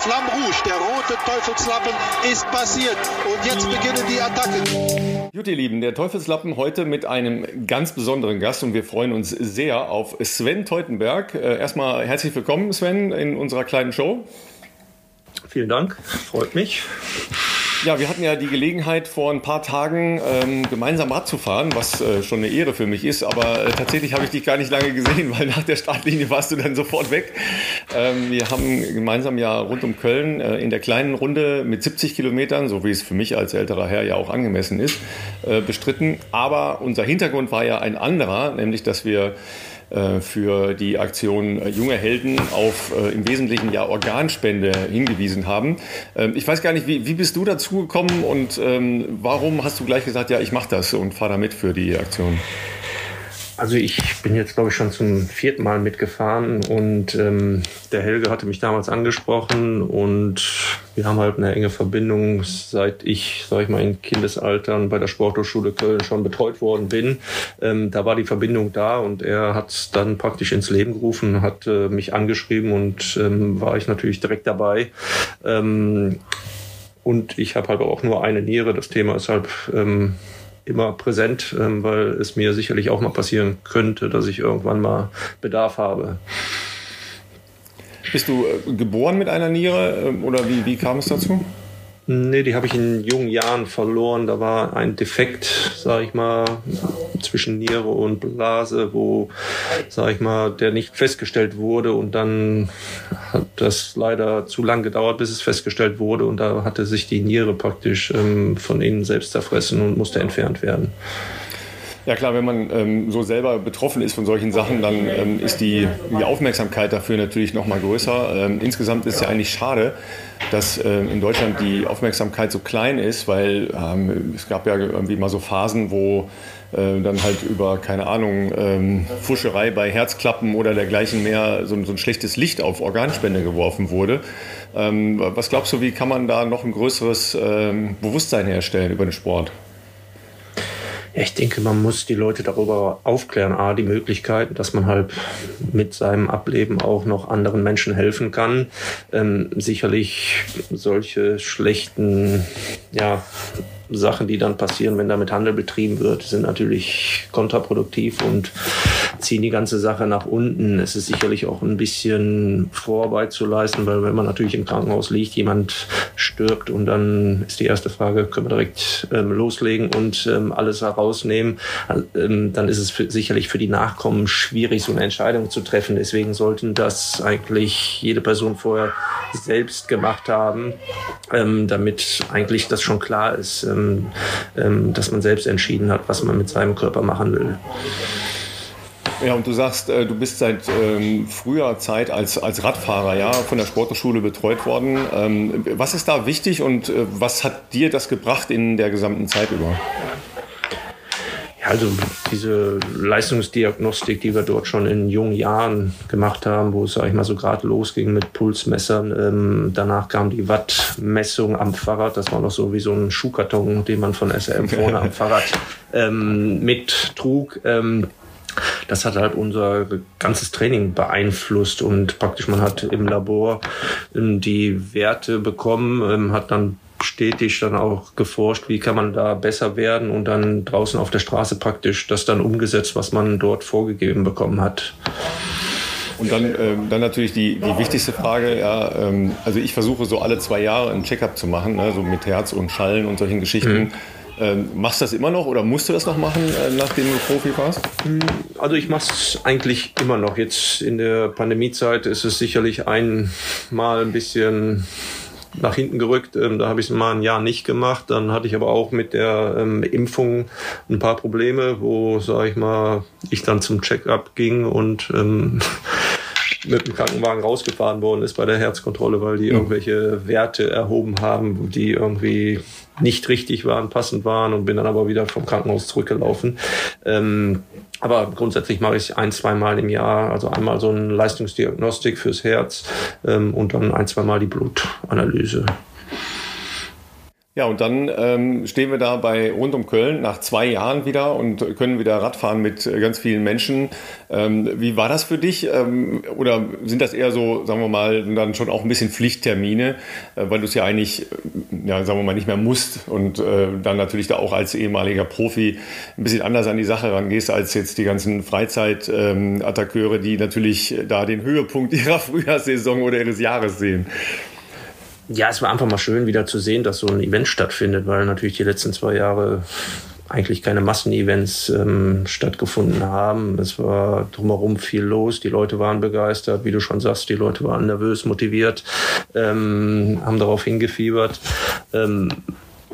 Flamme Rouge, der rote Teufelslappen, ist passiert. Und jetzt beginnen die Attacken. Gut, ihr Lieben, der Teufelslappen heute mit einem ganz besonderen Gast und wir freuen uns sehr auf Sven Teutenberg. Äh, erstmal herzlich willkommen, Sven, in unserer kleinen Show. Vielen Dank, freut mich. Ja, wir hatten ja die Gelegenheit, vor ein paar Tagen ähm, gemeinsam Rad zu fahren, was äh, schon eine Ehre für mich ist. Aber äh, tatsächlich habe ich dich gar nicht lange gesehen, weil nach der Startlinie warst du dann sofort weg. Ähm, wir haben gemeinsam ja rund um Köln äh, in der kleinen Runde mit 70 Kilometern, so wie es für mich als älterer Herr ja auch angemessen ist, äh, bestritten. Aber unser Hintergrund war ja ein anderer, nämlich dass wir für die Aktion äh, Junge Helden auf äh, im Wesentlichen ja Organspende hingewiesen haben. Ähm, ich weiß gar nicht, wie, wie bist du dazu gekommen und ähm, warum hast du gleich gesagt, ja, ich mache das und fahre da mit für die Aktion? Also ich bin jetzt, glaube ich, schon zum vierten Mal mitgefahren und ähm, der Helge hatte mich damals angesprochen und wir haben halt eine enge Verbindung, seit ich, sage ich mal, in Kindesaltern bei der Sporthochschule Köln schon betreut worden bin. Ähm, da war die Verbindung da und er hat dann praktisch ins Leben gerufen, hat äh, mich angeschrieben und ähm, war ich natürlich direkt dabei. Ähm, und ich habe halt auch nur eine Niere. Das Thema ist halt ähm, immer präsent, ähm, weil es mir sicherlich auch mal passieren könnte, dass ich irgendwann mal Bedarf habe. Bist du äh, geboren mit einer Niere äh, oder wie, wie kam es dazu? Nee, die habe ich in jungen Jahren verloren. Da war ein Defekt, sage ich mal, zwischen Niere und Blase, wo, sage ich mal, der nicht festgestellt wurde. Und dann hat das leider zu lang gedauert, bis es festgestellt wurde. Und da hatte sich die Niere praktisch ähm, von innen selbst zerfressen und musste entfernt werden. Ja klar, wenn man ähm, so selber betroffen ist von solchen Sachen, dann ähm, ist die, die Aufmerksamkeit dafür natürlich noch mal größer. Ähm, insgesamt ist es ja eigentlich schade, dass ähm, in Deutschland die Aufmerksamkeit so klein ist, weil ähm, es gab ja irgendwie mal so Phasen, wo äh, dann halt über, keine Ahnung, ähm, Fuscherei bei Herzklappen oder dergleichen mehr so, so ein schlechtes Licht auf Organspende geworfen wurde. was glaubst du, wie kann man da noch ein größeres Bewusstsein herstellen über den Sport? Ich denke, man muss die Leute darüber aufklären. A, die Möglichkeit, dass man halt mit seinem Ableben auch noch anderen Menschen helfen kann. Ähm, sicherlich solche schlechten, ja, Sachen, die dann passieren, wenn damit Handel betrieben wird, sind natürlich kontraproduktiv und ziehen die ganze Sache nach unten. Es ist sicherlich auch ein bisschen Vorarbeit zu leisten, weil wenn man natürlich im Krankenhaus liegt, jemand stirbt und dann ist die erste Frage, können wir direkt ähm, loslegen und ähm, alles herausnehmen, ähm, dann ist es für, sicherlich für die Nachkommen schwierig, so eine Entscheidung zu treffen. Deswegen sollten das eigentlich jede Person vorher selbst gemacht haben, ähm, damit eigentlich das schon klar ist, ähm, ähm, dass man selbst entschieden hat, was man mit seinem Körper machen will. Ja, und du sagst, äh, du bist seit ähm, früher Zeit als, als Radfahrer ja, von der Sporthochschule betreut worden. Ähm, was ist da wichtig und äh, was hat dir das gebracht in der gesamten Zeit über? Ja, also diese Leistungsdiagnostik, die wir dort schon in jungen Jahren gemacht haben, wo es, sag ich mal, so gerade losging mit Pulsmessern. Ähm, danach kam die Wattmessung am Fahrrad. Das war noch so wie so ein Schuhkarton, den man von SRM vorne am Fahrrad ähm, mittrug. Ähm, das hat halt unser ganzes Training beeinflusst und praktisch man hat im Labor ähm, die Werte bekommen, ähm, hat dann stetig dann auch geforscht, wie kann man da besser werden und dann draußen auf der Straße praktisch das dann umgesetzt, was man dort vorgegeben bekommen hat. Und dann, ähm, dann natürlich die, die wichtigste Frage, ja, ähm, also ich versuche so alle zwei Jahre einen Checkup zu machen, ne, so mit Herz und Schallen und solchen Geschichten. Mhm ähm, machst du das immer noch oder musst du das noch machen, äh, nachdem du Profi warst? Hm, also ich mache es eigentlich immer noch. Jetzt in der Pandemiezeit ist es sicherlich einmal ein bisschen nach hinten gerückt. Ähm, da habe ich es mal ein Jahr nicht gemacht. Dann hatte ich aber auch mit der ähm, Impfung ein paar Probleme, wo, sage ich mal, ich dann zum Check-up ging und ähm, mit dem Krankenwagen rausgefahren worden ist bei der Herzkontrolle, weil die mhm. irgendwelche Werte erhoben haben, die irgendwie nicht richtig waren, passend waren und bin dann aber wieder vom Krankenhaus zurückgelaufen. Ähm, aber grundsätzlich mache ich ein, zwei Mal im Jahr, also einmal so eine Leistungsdiagnostik fürs Herz ähm, und dann ein, zwei Mal die Blutanalyse. Ja, und dann ähm, stehen wir da bei rund um Köln nach zwei Jahren wieder und können wieder Radfahren mit ganz vielen Menschen. Ähm, wie war das für dich? Ähm, oder sind das eher so, sagen wir mal, dann schon auch ein bisschen Pflichttermine, äh, weil du es ja eigentlich, ja, sagen wir mal, nicht mehr musst und äh, dann natürlich da auch als ehemaliger Profi ein bisschen anders an die Sache rangehst als jetzt die ganzen Freizeit-Attackeure, ähm, die natürlich da den Höhepunkt ihrer Frühjahrssaison oder ihres Jahres sehen. Ja, es war einfach mal schön, wieder zu sehen, dass so ein Event stattfindet, weil natürlich die letzten zwei Jahre eigentlich keine Massenevents ähm, stattgefunden haben. Es war drumherum viel los. Die Leute waren begeistert, wie du schon sagst, die Leute waren nervös, motiviert, ähm, haben darauf hingefiebert. Ähm,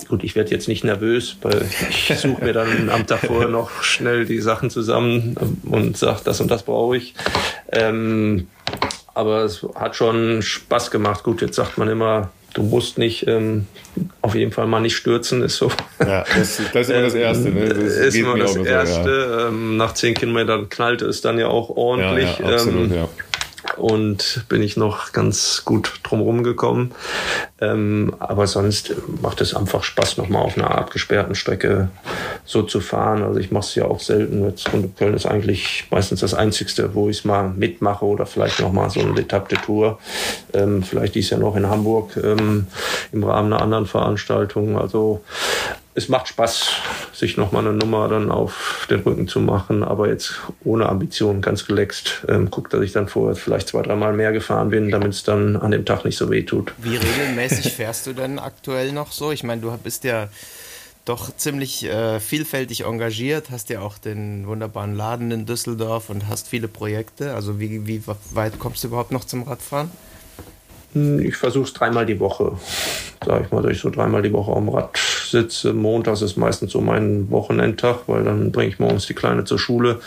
gut, ich werde jetzt nicht nervös, weil ich suche mir dann am Tag vorher noch schnell die Sachen zusammen und sage, das und das brauche ich. Ähm, aber es hat schon Spaß gemacht. Gut, jetzt sagt man immer, du musst nicht ähm, auf jeden Fall mal nicht stürzen, ist so. Ja, das, das ist immer das Erste. Ne? Das ist immer das Erste. So, ja. ähm, nach zehn Kilometern knallte es dann ja auch ordentlich. Ja, ja, absolut, ähm, ja und bin ich noch ganz gut drumherum gekommen. Ähm, aber sonst macht es einfach Spaß, nochmal auf einer abgesperrten Strecke so zu fahren. Also ich mache es ja auch selten. Jetzt Runde Köln ist eigentlich meistens das Einzigste, wo ich es mal mitmache oder vielleicht nochmal so eine Etappe Tour. Ähm, vielleicht dies ja noch in Hamburg ähm, im Rahmen einer anderen Veranstaltung. Also es macht Spaß, sich nochmal eine Nummer dann auf den Rücken zu machen, aber jetzt ohne Ambition, ganz gelext. Ähm, guckt, dass ich dann vorher vielleicht zwei, dreimal mehr gefahren bin, damit es dann an dem Tag nicht so weh tut. Wie regelmäßig fährst du denn aktuell noch so? Ich meine, du bist ja doch ziemlich äh, vielfältig engagiert, hast ja auch den wunderbaren Laden in Düsseldorf und hast viele Projekte. Also wie, wie weit kommst du überhaupt noch zum Radfahren? Ich versuche es dreimal die Woche, sag ich mal, dass ich so dreimal die Woche am Rad sitze. Montags ist meistens so mein Wochenendtag, weil dann bringe ich morgens die Kleine zur Schule.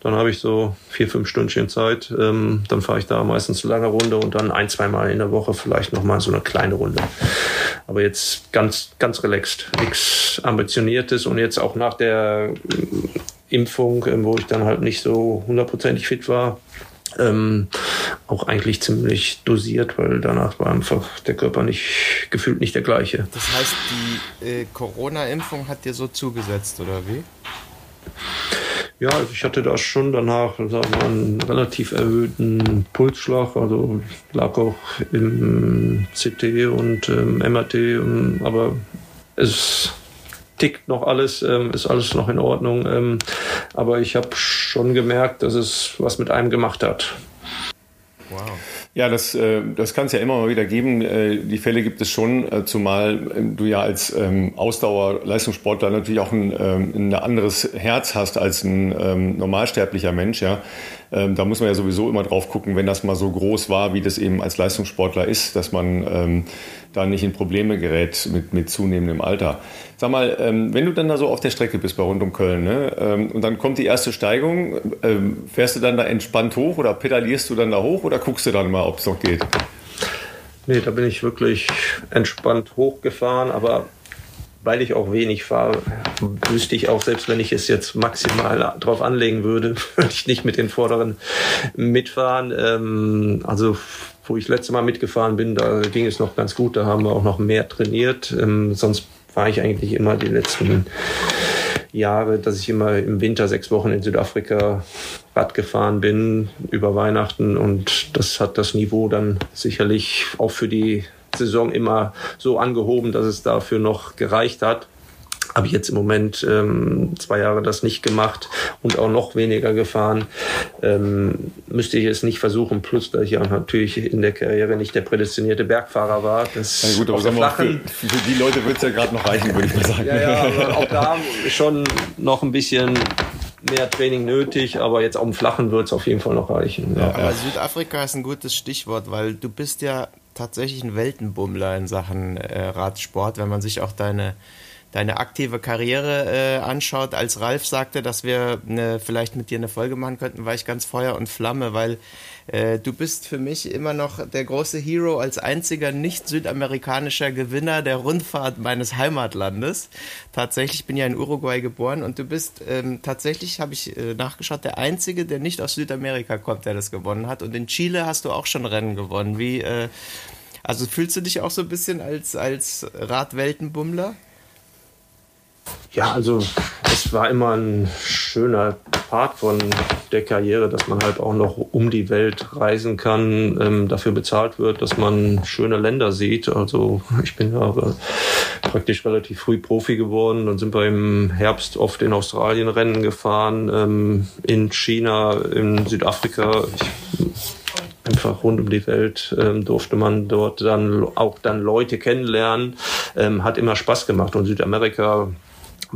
Dann habe ich so vier, fünf Stündchen Zeit. Ähm, dann fahre ich da meistens eine lange Runde und dann ein, zweimal in der Woche vielleicht nochmal so eine kleine Runde. Aber jetzt ganz, ganz relaxed. Nichts Ambitioniertes und jetzt auch nach der Impfung, ähm, wo ich dann halt nicht so hundertprozentig fit war, ähm, auch eigentlich ziemlich dosiert, weil danach war einfach der Körper nicht gefühlt nicht der gleiche. Das heißt, die äh, Corona-Impfung hat dir so zugesetzt, oder wie? Ja, also ich hatte da schon danach sagen wir, einen relativ erhöhten Pulsschlag, also lag auch im CT und ähm, MRT, ähm, aber es tickt noch alles, ähm, ist alles noch in Ordnung. Ähm, aber ich habe schon gemerkt, dass es was mit einem gemacht hat. Wow. Ja, das, äh, das kann es ja immer mal wieder geben. Äh, die Fälle gibt es schon, äh, zumal du ja als ähm, Ausdauerleistungssportler natürlich auch ein, ein anderes Herz hast als ein normalsterblicher Mensch. Ja. Da muss man ja sowieso immer drauf gucken, wenn das mal so groß war, wie das eben als Leistungssportler ist, dass man da nicht in Probleme gerät mit, mit zunehmendem Alter. Sag mal, ähm, wenn du dann da so auf der Strecke bist bei rund um Köln ne, ähm, und dann kommt die erste Steigung, ähm, fährst du dann da entspannt hoch oder pedalierst du dann da hoch oder guckst du dann mal, ob es noch geht? Nee, da bin ich wirklich entspannt hochgefahren, aber weil ich auch wenig fahre, wüsste ich auch, selbst wenn ich es jetzt maximal drauf anlegen würde, würde ich nicht mit den Vorderen mitfahren. Ähm, also wo ich letzte Mal mitgefahren bin, da ging es noch ganz gut. Da haben wir auch noch mehr trainiert. Ähm, sonst war ich eigentlich immer die letzten Jahre, dass ich immer im Winter sechs Wochen in Südafrika Rad gefahren bin über Weihnachten und das hat das Niveau dann sicherlich auch für die Saison immer so angehoben, dass es dafür noch gereicht hat habe ich jetzt im Moment ähm, zwei Jahre das nicht gemacht und auch noch weniger gefahren. Ähm, müsste ich es nicht versuchen. Plus, dass ich ja natürlich in der Karriere nicht der prädestinierte Bergfahrer war. Das ja, gut, aber sagen wir, für, für die Leute wird es ja gerade noch reichen, würde ich mal sagen. Ja, ja, aber auch da schon noch ein bisschen mehr Training nötig, aber jetzt auf dem Flachen wird es auf jeden Fall noch reichen. Ja. Aber Südafrika ist ein gutes Stichwort, weil du bist ja tatsächlich ein Weltenbummler in Sachen äh, Radsport, wenn man sich auch deine deine aktive Karriere äh, anschaut, als Ralf sagte, dass wir eine, vielleicht mit dir eine Folge machen könnten, war ich ganz Feuer und Flamme, weil äh, du bist für mich immer noch der große Hero als einziger nicht südamerikanischer Gewinner der Rundfahrt meines Heimatlandes. Tatsächlich bin ja in Uruguay geboren und du bist ähm, tatsächlich, habe ich äh, nachgeschaut, der einzige, der nicht aus Südamerika kommt, der das gewonnen hat. Und in Chile hast du auch schon Rennen gewonnen. Wie äh, Also fühlst du dich auch so ein bisschen als, als Radweltenbummler? Ja, also es war immer ein schöner Part von der Karriere, dass man halt auch noch um die Welt reisen kann, ähm, dafür bezahlt wird, dass man schöne Länder sieht. Also ich bin ja praktisch relativ früh Profi geworden. Dann sind wir im Herbst oft in Australien Rennen gefahren, ähm, in China, in Südafrika. Ich, einfach rund um die Welt ähm, durfte man dort dann auch dann Leute kennenlernen. Ähm, hat immer Spaß gemacht. Und Südamerika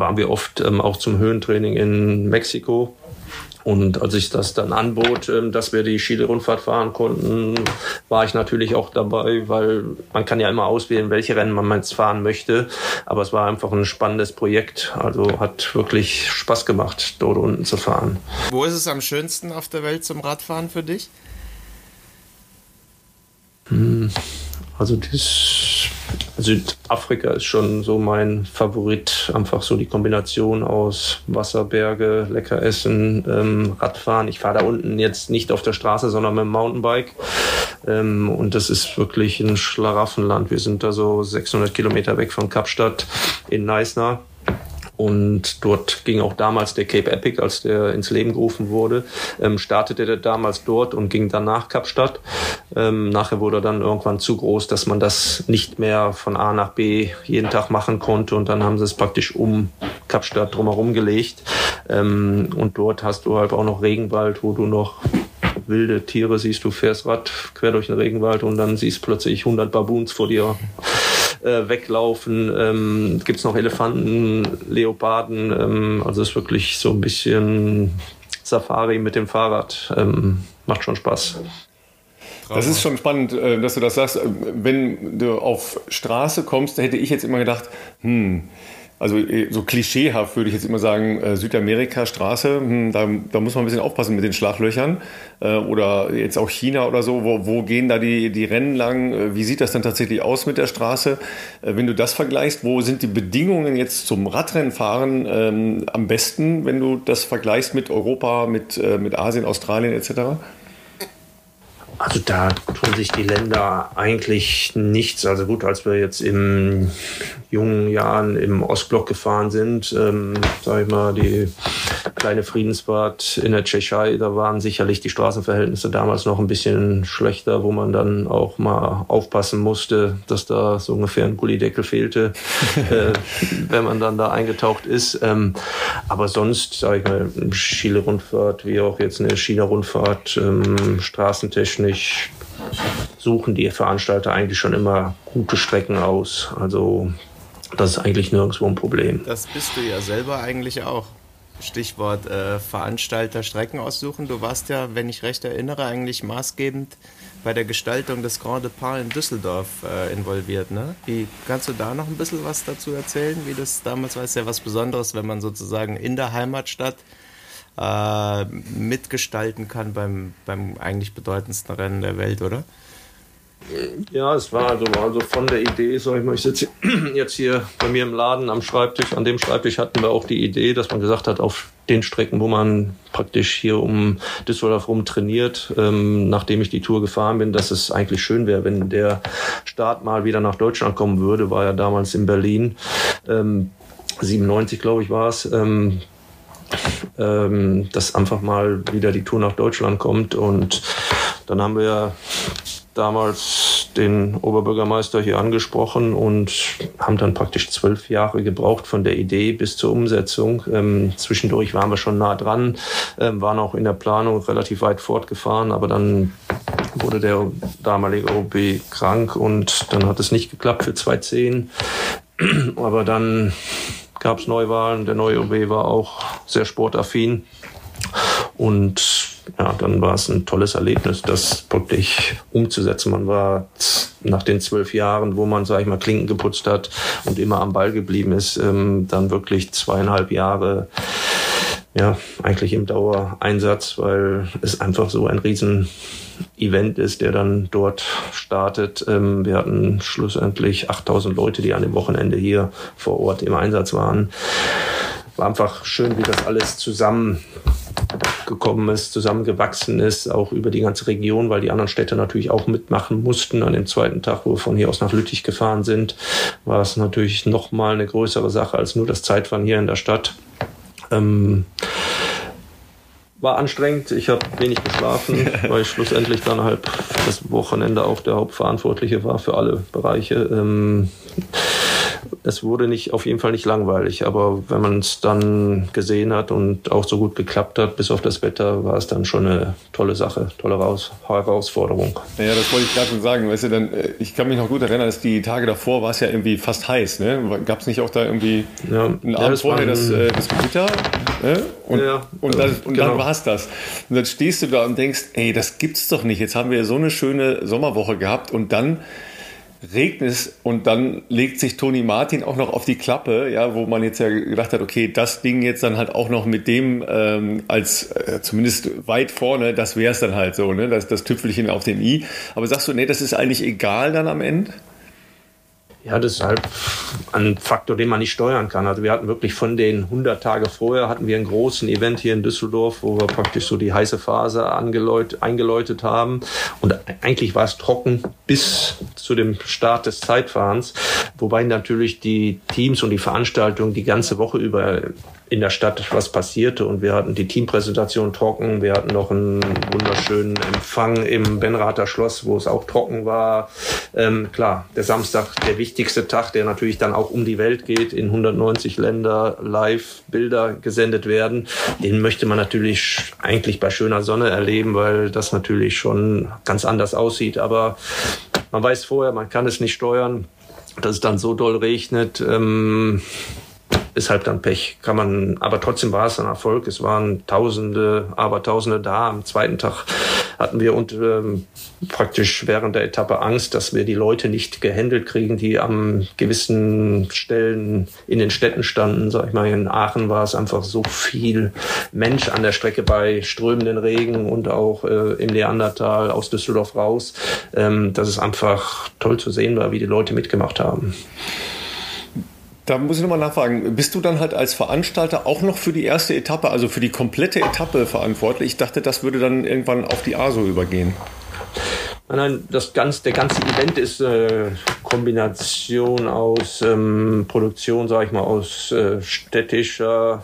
waren wir oft ähm, auch zum Höhentraining in Mexiko. Und als ich das dann anbot, ähm, dass wir die Chile-Rundfahrt fahren konnten, war ich natürlich auch dabei, weil man kann ja immer auswählen, welche Rennen man jetzt fahren möchte. Aber es war einfach ein spannendes Projekt. Also hat wirklich Spaß gemacht, dort unten zu fahren. Wo ist es am schönsten auf der Welt zum Radfahren für dich? Hm, also das Südafrika ist schon so mein Favorit. Einfach so die Kombination aus Wasserberge, lecker essen, ähm, Radfahren. Ich fahre da unten jetzt nicht auf der Straße, sondern mit dem Mountainbike. Ähm, und das ist wirklich ein Schlaraffenland. Wir sind da so 600 Kilometer weg von Kapstadt in Neisner. Und dort ging auch damals der Cape Epic, als der ins Leben gerufen wurde, ähm, startete der damals dort und ging dann nach Kapstadt. Ähm, nachher wurde er dann irgendwann zu groß, dass man das nicht mehr von A nach B jeden Tag machen konnte. Und dann haben sie es praktisch um Kapstadt drumherum gelegt. Ähm, und dort hast du halt auch noch Regenwald, wo du noch wilde Tiere siehst. Du fährst Rad quer durch den Regenwald und dann siehst plötzlich 100 Baboons vor dir äh, weglaufen. Ähm, Gibt es noch Elefanten, Leoparden? Ähm, also es ist wirklich so ein bisschen Safari mit dem Fahrrad. Ähm, macht schon Spaß. Das ist schon spannend, äh, dass du das sagst. Wenn du auf Straße kommst, da hätte ich jetzt immer gedacht, hm, also äh, so klischeehaft würde ich jetzt immer sagen, äh, Südamerika, Straße, hm, da, da, muss man ein bisschen aufpassen mit den Schlaglöchern. Äh, oder jetzt auch China oder so, wo, wo gehen da die, die Rennen lang? Wie sieht das dann tatsächlich aus mit der Straße? Wenn du das vergleichst, wo sind die Bedingungen jetzt zum Radrennenfahren ähm, am besten, wenn du das vergleichst mit Europa, mit, mit Asien, Australien etc.? Also da tun sich die Länder eigentlich nichts. Also gut, als wir jetzt in jungen Jahren im Ostblock gefahren sind, ähm, sage ich mal, die kleine Friedensfahrt in der Tschechei, da waren sicherlich die Straßenverhältnisse damals noch ein bisschen schlechter, wo man dann auch mal aufpassen musste, dass da so ungefähr ein Gullideckel fehlte, äh, wenn man dann da eingetaucht ist. Ähm, aber sonst, sage ich mal, Chile-Rundfahrt, wie auch jetzt eine China-Rundfahrt, ähm, straßentechnisch suchen die Veranstalter eigentlich schon immer gute Strecken aus. Also das ist eigentlich nirgendwo ein Problem. Das bist du ja selber eigentlich auch. Stichwort äh, Veranstalter Strecken aussuchen. Du warst ja, wenn ich recht erinnere, eigentlich maßgebend bei der Gestaltung des Grand Depart in Düsseldorf äh, involviert. Ne? Wie kannst du da noch ein bisschen was dazu erzählen, wie das damals war? Ist ja was Besonderes, wenn man sozusagen in der Heimatstadt äh, mitgestalten kann beim, beim eigentlich bedeutendsten Rennen der Welt, oder? Ja, es war also, also von der Idee, sag ich mal, ich sitze jetzt hier bei mir im Laden am Schreibtisch. An dem Schreibtisch hatten wir auch die Idee, dass man gesagt hat, auf den Strecken, wo man praktisch hier um Düsseldorf rum trainiert, ähm, nachdem ich die Tour gefahren bin, dass es eigentlich schön wäre, wenn der Start mal wieder nach Deutschland kommen würde. War ja damals in Berlin. Ähm, 97, glaube ich, war es. Ähm, ähm, dass einfach mal wieder die Tour nach Deutschland kommt. Und dann haben wir damals den Oberbürgermeister hier angesprochen und haben dann praktisch zwölf Jahre gebraucht von der Idee bis zur Umsetzung. Ähm, zwischendurch waren wir schon nah dran, ähm, waren auch in der Planung relativ weit fortgefahren, aber dann wurde der damalige OB krank und dann hat es nicht geklappt für 2010. Aber dann gab es Neuwahlen. Der neue OB war auch sehr sportaffin. Und ja, dann war es ein tolles Erlebnis, das wirklich umzusetzen. Man war nach den zwölf Jahren, wo man, sag ich mal, Klinken geputzt hat und immer am Ball geblieben ist, ähm, dann wirklich zweieinhalb Jahre ja, eigentlich im Dauereinsatz, weil es einfach so ein riesen Event ist, der dann dort startet. Ähm, wir hatten schlussendlich 8000 Leute, die an dem Wochenende hier vor Ort im Einsatz waren. War einfach schön, wie das alles zusammen gekommen ist, zusammengewachsen ist, auch über die ganze Region, weil die anderen Städte natürlich auch mitmachen mussten. An dem zweiten Tag, wo wir von hier aus nach Lüttich gefahren sind, war es natürlich noch mal eine größere Sache als nur das Zeitfahren hier in der Stadt. Ähm, war anstrengend. Ich habe wenig geschlafen, weil ich schlussendlich dann halt das Wochenende auch der Hauptverantwortliche war für alle Bereiche. Ähm, es wurde nicht auf jeden Fall nicht langweilig, aber wenn man es dann gesehen hat und auch so gut geklappt hat, bis auf das Wetter, war es dann schon eine tolle Sache, tolle Raus Herausforderung. Ja, das wollte ich gerade schon sagen. Weißt du, dann, äh, ich kann mich noch gut erinnern, dass die Tage davor war es ja irgendwie fast heiß. Ne? Gab es nicht auch da irgendwie ja, einen Abend ja, vorher das, äh, das Gewitter? Ne? Und, ja, und, dann, und genau. dann war es das. Und dann stehst du da und denkst, ey, das gibt's doch nicht. Jetzt haben wir so eine schöne Sommerwoche gehabt und dann regnet es und dann legt sich Toni Martin auch noch auf die Klappe, ja, wo man jetzt ja gedacht hat, okay, das Ding jetzt dann halt auch noch mit dem ähm, als äh, zumindest weit vorne, das wäre es dann halt so, ne, das, das Tüpfelchen auf dem i. Aber sagst du, nee, das ist eigentlich egal dann am Ende? Ja, das ist halt ein Faktor, den man nicht steuern kann. Also wir hatten wirklich von den 100 Tage vorher hatten wir einen großen Event hier in Düsseldorf, wo wir praktisch so die heiße Phase eingeläutet haben. Und eigentlich war es trocken bis zu dem Start des Zeitfahrens, wobei natürlich die Teams und die Veranstaltungen die ganze Woche über in der Stadt was passierte und wir hatten die Teampräsentation trocken, wir hatten noch einen wunderschönen Empfang im Benrather Schloss, wo es auch trocken war. Ähm, klar, der Samstag, der wichtigste Tag, der natürlich dann auch um die Welt geht, in 190 Länder live Bilder gesendet werden, den möchte man natürlich eigentlich bei schöner Sonne erleben, weil das natürlich schon ganz anders aussieht. Aber man weiß vorher, man kann es nicht steuern dass es dann so doll regnet. Ähm, ist halt dann Pech. Kann man, aber trotzdem war es ein Erfolg. Es waren Tausende, aber Tausende da. Am zweiten Tag hatten wir und ähm, praktisch während der Etappe Angst, dass wir die Leute nicht gehandelt kriegen, die am gewissen Stellen in den Städten standen. Sag ich mal, in Aachen war es einfach so viel Mensch an der Strecke bei strömenden Regen und auch äh, im Leandertal aus Düsseldorf raus, ähm, dass es einfach toll zu sehen war, wie die Leute mitgemacht haben. Da muss ich nochmal nachfragen, bist du dann halt als Veranstalter auch noch für die erste Etappe, also für die komplette Etappe verantwortlich? Ich dachte, das würde dann irgendwann auf die ASO übergehen. Nein, das ganze, der ganze Event ist äh, Kombination aus ähm, Produktion, sage ich mal, aus äh, städtischer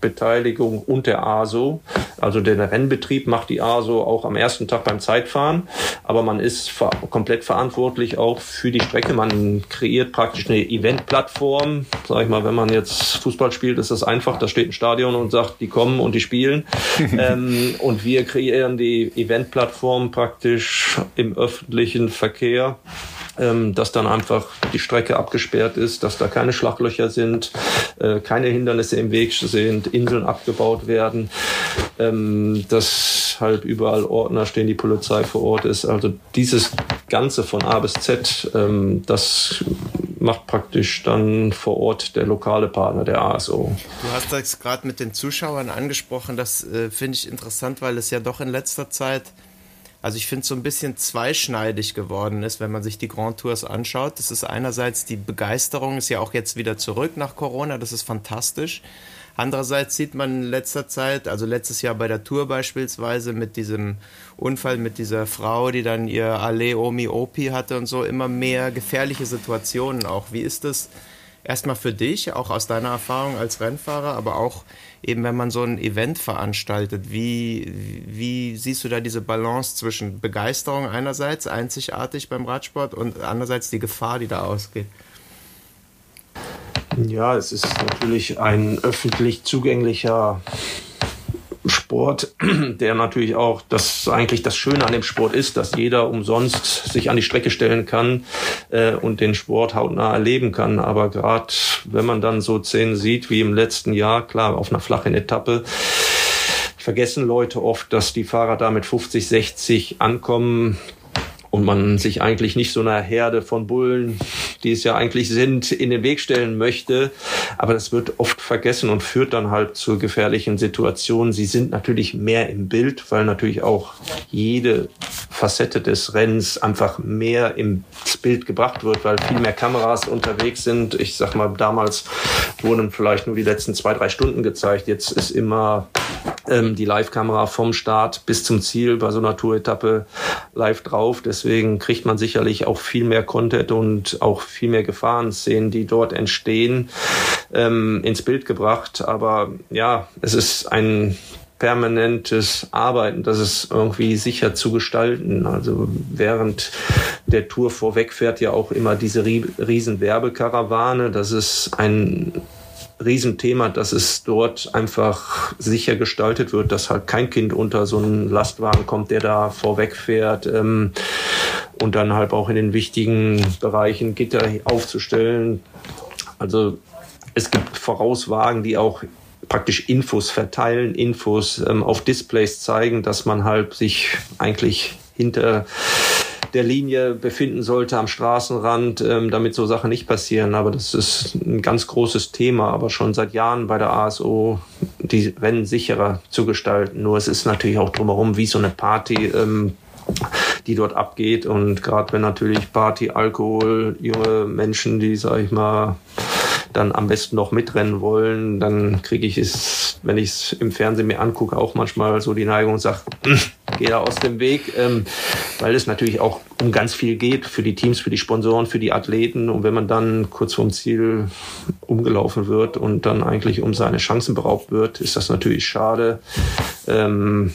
Beteiligung und der ASO. Also der Rennbetrieb macht die ASO auch am ersten Tag beim Zeitfahren, aber man ist ver komplett verantwortlich auch für die Strecke. Man kreiert praktisch eine Eventplattform. Sag ich mal, wenn man jetzt Fußball spielt, ist das einfach. Da steht ein Stadion und sagt, die kommen und die spielen. ähm, und wir kreieren die Eventplattform praktisch im öffentlichen Verkehr ähm, dass dann einfach die Strecke abgesperrt ist, dass da keine Schlaglöcher sind, äh, keine Hindernisse im Weg sind, Inseln abgebaut werden, ähm, dass halt überall Ordner stehen, die Polizei vor Ort ist. Also dieses Ganze von A bis Z, ähm, das macht praktisch dann vor Ort der lokale Partner, der ASO. Du hast das gerade mit den Zuschauern angesprochen, das äh, finde ich interessant, weil es ja doch in letzter Zeit also ich finde es so ein bisschen zweischneidig geworden ist, wenn man sich die Grand Tours anschaut. Das ist einerseits die Begeisterung, ist ja auch jetzt wieder zurück nach Corona, das ist fantastisch. Andererseits sieht man in letzter Zeit, also letztes Jahr bei der Tour beispielsweise mit diesem Unfall mit dieser Frau, die dann ihr Ale Omi Opi hatte und so, immer mehr gefährliche Situationen auch. Wie ist das erstmal für dich, auch aus deiner Erfahrung als Rennfahrer, aber auch eben wenn man so ein Event veranstaltet, wie, wie siehst du da diese Balance zwischen Begeisterung einerseits, einzigartig beim Radsport und andererseits die Gefahr, die da ausgeht? Ja, es ist natürlich ein öffentlich zugänglicher Sport, der natürlich auch das eigentlich das Schöne an dem Sport ist, dass jeder umsonst sich an die Strecke stellen kann äh, und den Sport hautnah erleben kann. Aber gerade wenn man dann so Szenen sieht wie im letzten Jahr, klar, auf einer flachen Etappe, vergessen Leute oft, dass die Fahrer da mit 50, 60 ankommen und man sich eigentlich nicht so einer Herde von Bullen, die es ja eigentlich sind, in den Weg stellen möchte. Aber das wird oft vergessen und führt dann halt zu gefährlichen Situationen. Sie sind natürlich mehr im Bild, weil natürlich auch jede Facette des Rennens einfach mehr ins Bild gebracht wird, weil viel mehr Kameras unterwegs sind. Ich sag mal, damals wurden vielleicht nur die letzten zwei, drei Stunden gezeigt. Jetzt ist immer ähm, die Live-Kamera vom Start bis zum Ziel bei so einer Tour-Etappe live drauf. Deswegen kriegt man sicherlich auch viel mehr Content und auch viel mehr Gefahrenszenen, die dort entstehen, ähm, ins Bild gebracht. Aber ja, es ist ein permanentes Arbeiten, das ist irgendwie sicher zu gestalten. Also während der Tour vorweg fährt ja auch immer diese riesen Werbekarawane. Das ist ein Riesenthema, dass es dort einfach sicher gestaltet wird, dass halt kein Kind unter so einen Lastwagen kommt, der da vorweg fährt. Ähm, und dann halt auch in den wichtigen Bereichen Gitter aufzustellen. Also es gibt Vorauswagen, die auch praktisch Infos verteilen, Infos ähm, auf Displays zeigen, dass man halt sich eigentlich hinter der Linie befinden sollte am Straßenrand, ähm, damit so Sachen nicht passieren. Aber das ist ein ganz großes Thema, aber schon seit Jahren bei der ASO die Rennen sicherer zu gestalten. Nur es ist natürlich auch drumherum wie so eine Party. Ähm, die dort abgeht und gerade wenn natürlich Party, Alkohol, junge Menschen, die sag ich mal dann am besten noch mitrennen wollen, dann kriege ich es, wenn ich es im Fernsehen mir angucke, auch manchmal so die Neigung und sage, geh da aus dem Weg, ähm, weil es natürlich auch um ganz viel geht für die Teams, für die Sponsoren, für die Athleten. Und wenn man dann kurz vorm Ziel umgelaufen wird und dann eigentlich um seine Chancen beraubt wird, ist das natürlich schade. Ähm,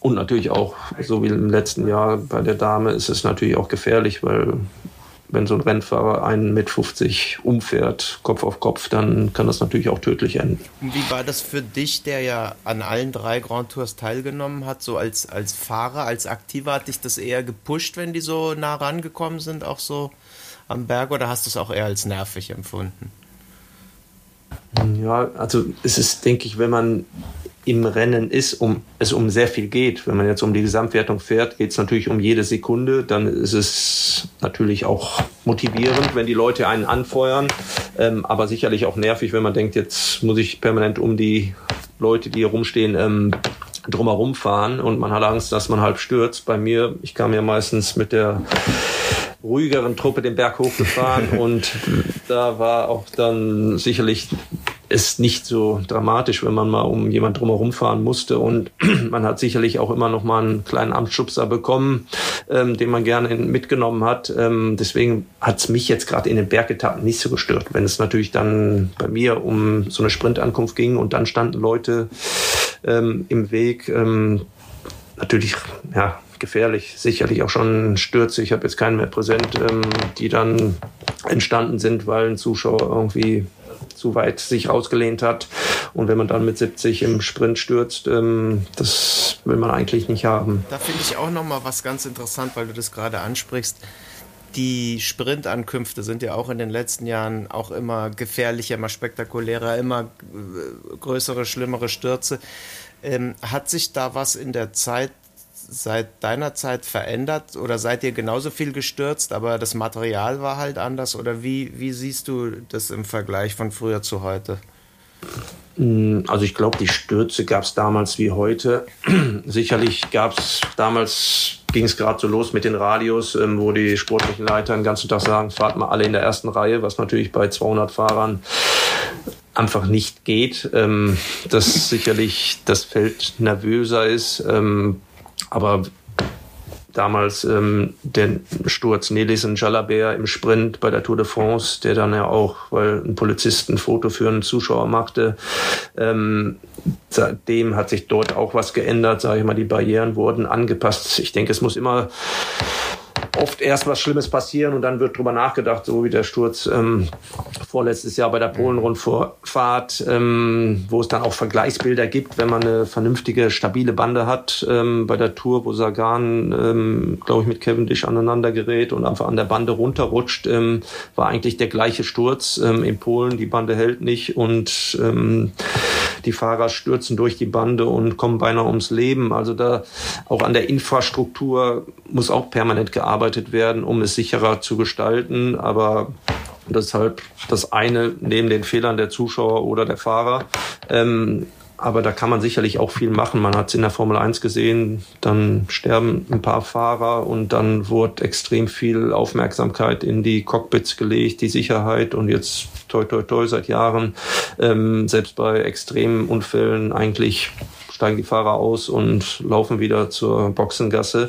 und natürlich auch, so wie im letzten Jahr bei der Dame, ist es natürlich auch gefährlich, weil wenn so ein Rennfahrer einen mit 50 umfährt, Kopf auf Kopf, dann kann das natürlich auch tödlich enden. Wie war das für dich, der ja an allen drei Grand Tours teilgenommen hat, so als, als Fahrer, als Aktiver, hat dich das eher gepusht, wenn die so nah rangekommen sind, auch so am Berg, oder hast du es auch eher als nervig empfunden? Ja, also es ist, denke ich, wenn man im Rennen ist, um es um sehr viel geht. Wenn man jetzt um die Gesamtwertung fährt, geht es natürlich um jede Sekunde. Dann ist es natürlich auch motivierend, wenn die Leute einen anfeuern, ähm, aber sicherlich auch nervig, wenn man denkt, jetzt muss ich permanent um die Leute, die hier rumstehen, ähm, drumherum fahren und man hat Angst, dass man halb stürzt. Bei mir, ich kam ja meistens mit der ruhigeren Truppe den Berg hochgefahren und da war auch dann sicherlich ist nicht so dramatisch, wenn man mal um jemand drumherum fahren musste. Und man hat sicherlich auch immer noch mal einen kleinen Amtsschubser bekommen, ähm, den man gerne mitgenommen hat. Ähm, deswegen hat es mich jetzt gerade in den Bergetappen nicht so gestört. Wenn es natürlich dann bei mir um so eine Sprintankunft ging und dann standen Leute ähm, im Weg, ähm, natürlich, ja, gefährlich, sicherlich auch schon Stürze. Ich habe jetzt keinen mehr präsent, ähm, die dann entstanden sind, weil ein Zuschauer irgendwie zu weit sich rausgelehnt hat. Und wenn man dann mit 70 im Sprint stürzt, ähm, das will man eigentlich nicht haben. Da finde ich auch nochmal was ganz interessant, weil du das gerade ansprichst. Die Sprintankünfte sind ja auch in den letzten Jahren auch immer gefährlicher, immer spektakulärer, immer äh, größere, schlimmere Stürze. Ähm, hat sich da was in der Zeit seit deiner Zeit verändert oder seid ihr genauso viel gestürzt, aber das Material war halt anders? Oder wie, wie siehst du das im Vergleich von früher zu heute? Mm, also ich glaube, die Stürze gab es damals wie heute. Sicherlich gab es damals, ging es gerade so los mit den Radios, ähm, wo die sportlichen Leiter den ganzen Tag sagen, fahrt mal alle in der ersten Reihe, was natürlich bei 200 Fahrern einfach nicht geht. Ähm, dass sicherlich das Feld nervöser ist. Ähm, aber damals ähm, der Sturz Nelison Jalabert im Sprint bei der Tour de France, der dann ja auch, weil ein Polizist ein Foto für einen Zuschauer machte, ähm, seitdem hat sich dort auch was geändert, sage ich mal, die Barrieren wurden angepasst. Ich denke, es muss immer oft erst was Schlimmes passieren und dann wird drüber nachgedacht, so wie der Sturz ähm, vorletztes Jahr bei der Polen-Rundfahrt, ähm, wo es dann auch Vergleichsbilder gibt, wenn man eine vernünftige, stabile Bande hat ähm, bei der Tour, wo Sagan, ähm, glaube ich, mit Cavendish aneinander gerät und einfach an der Bande runterrutscht, ähm, war eigentlich der gleiche Sturz ähm, in Polen. Die Bande hält nicht und ähm, die Fahrer stürzen durch die Bande und kommen beinahe ums Leben. Also da auch an der Infrastruktur muss auch permanent gearbeitet werden, um es sicherer zu gestalten. Aber deshalb das eine neben den Fehlern der Zuschauer oder der Fahrer. Ähm, aber da kann man sicherlich auch viel machen. Man hat es in der Formel 1 gesehen, dann sterben ein paar Fahrer und dann wurde extrem viel Aufmerksamkeit in die Cockpits gelegt, die Sicherheit und jetzt toi toi toi seit Jahren, ähm, selbst bei extremen Unfällen eigentlich steigen die Fahrer aus und laufen wieder zur Boxengasse.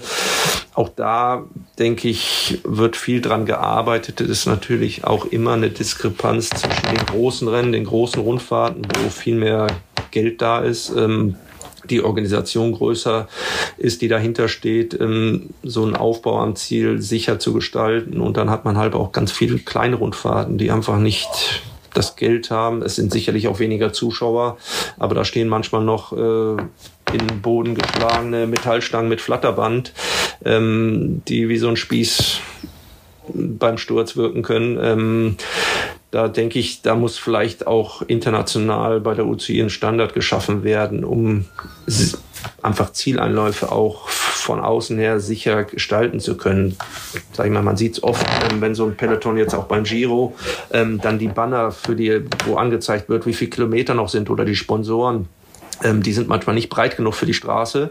Auch da, denke ich, wird viel dran gearbeitet. Es ist natürlich auch immer eine Diskrepanz zwischen den großen Rennen, den großen Rundfahrten, wo viel mehr Geld da ist. Ähm, die Organisation größer ist, die dahinter steht, ähm, so einen Aufbau am Ziel sicher zu gestalten. Und dann hat man halt auch ganz viele kleine Rundfahrten, die einfach nicht das Geld haben. Es sind sicherlich auch weniger Zuschauer, aber da stehen manchmal noch äh, in den Boden geschlagene Metallstangen mit Flatterband, ähm, die wie so ein Spieß beim Sturz wirken können. Ähm, da denke ich, da muss vielleicht auch international bei der UCI ein Standard geschaffen werden, um einfach Zieleinläufe auch von außen her sicher gestalten zu können. Sag ich mal, man sieht es oft, ähm, wenn so ein Peloton jetzt auch beim Giro ähm, dann die Banner für die, wo angezeigt wird, wie viele Kilometer noch sind oder die Sponsoren ähm, die sind manchmal nicht breit genug für die Straße,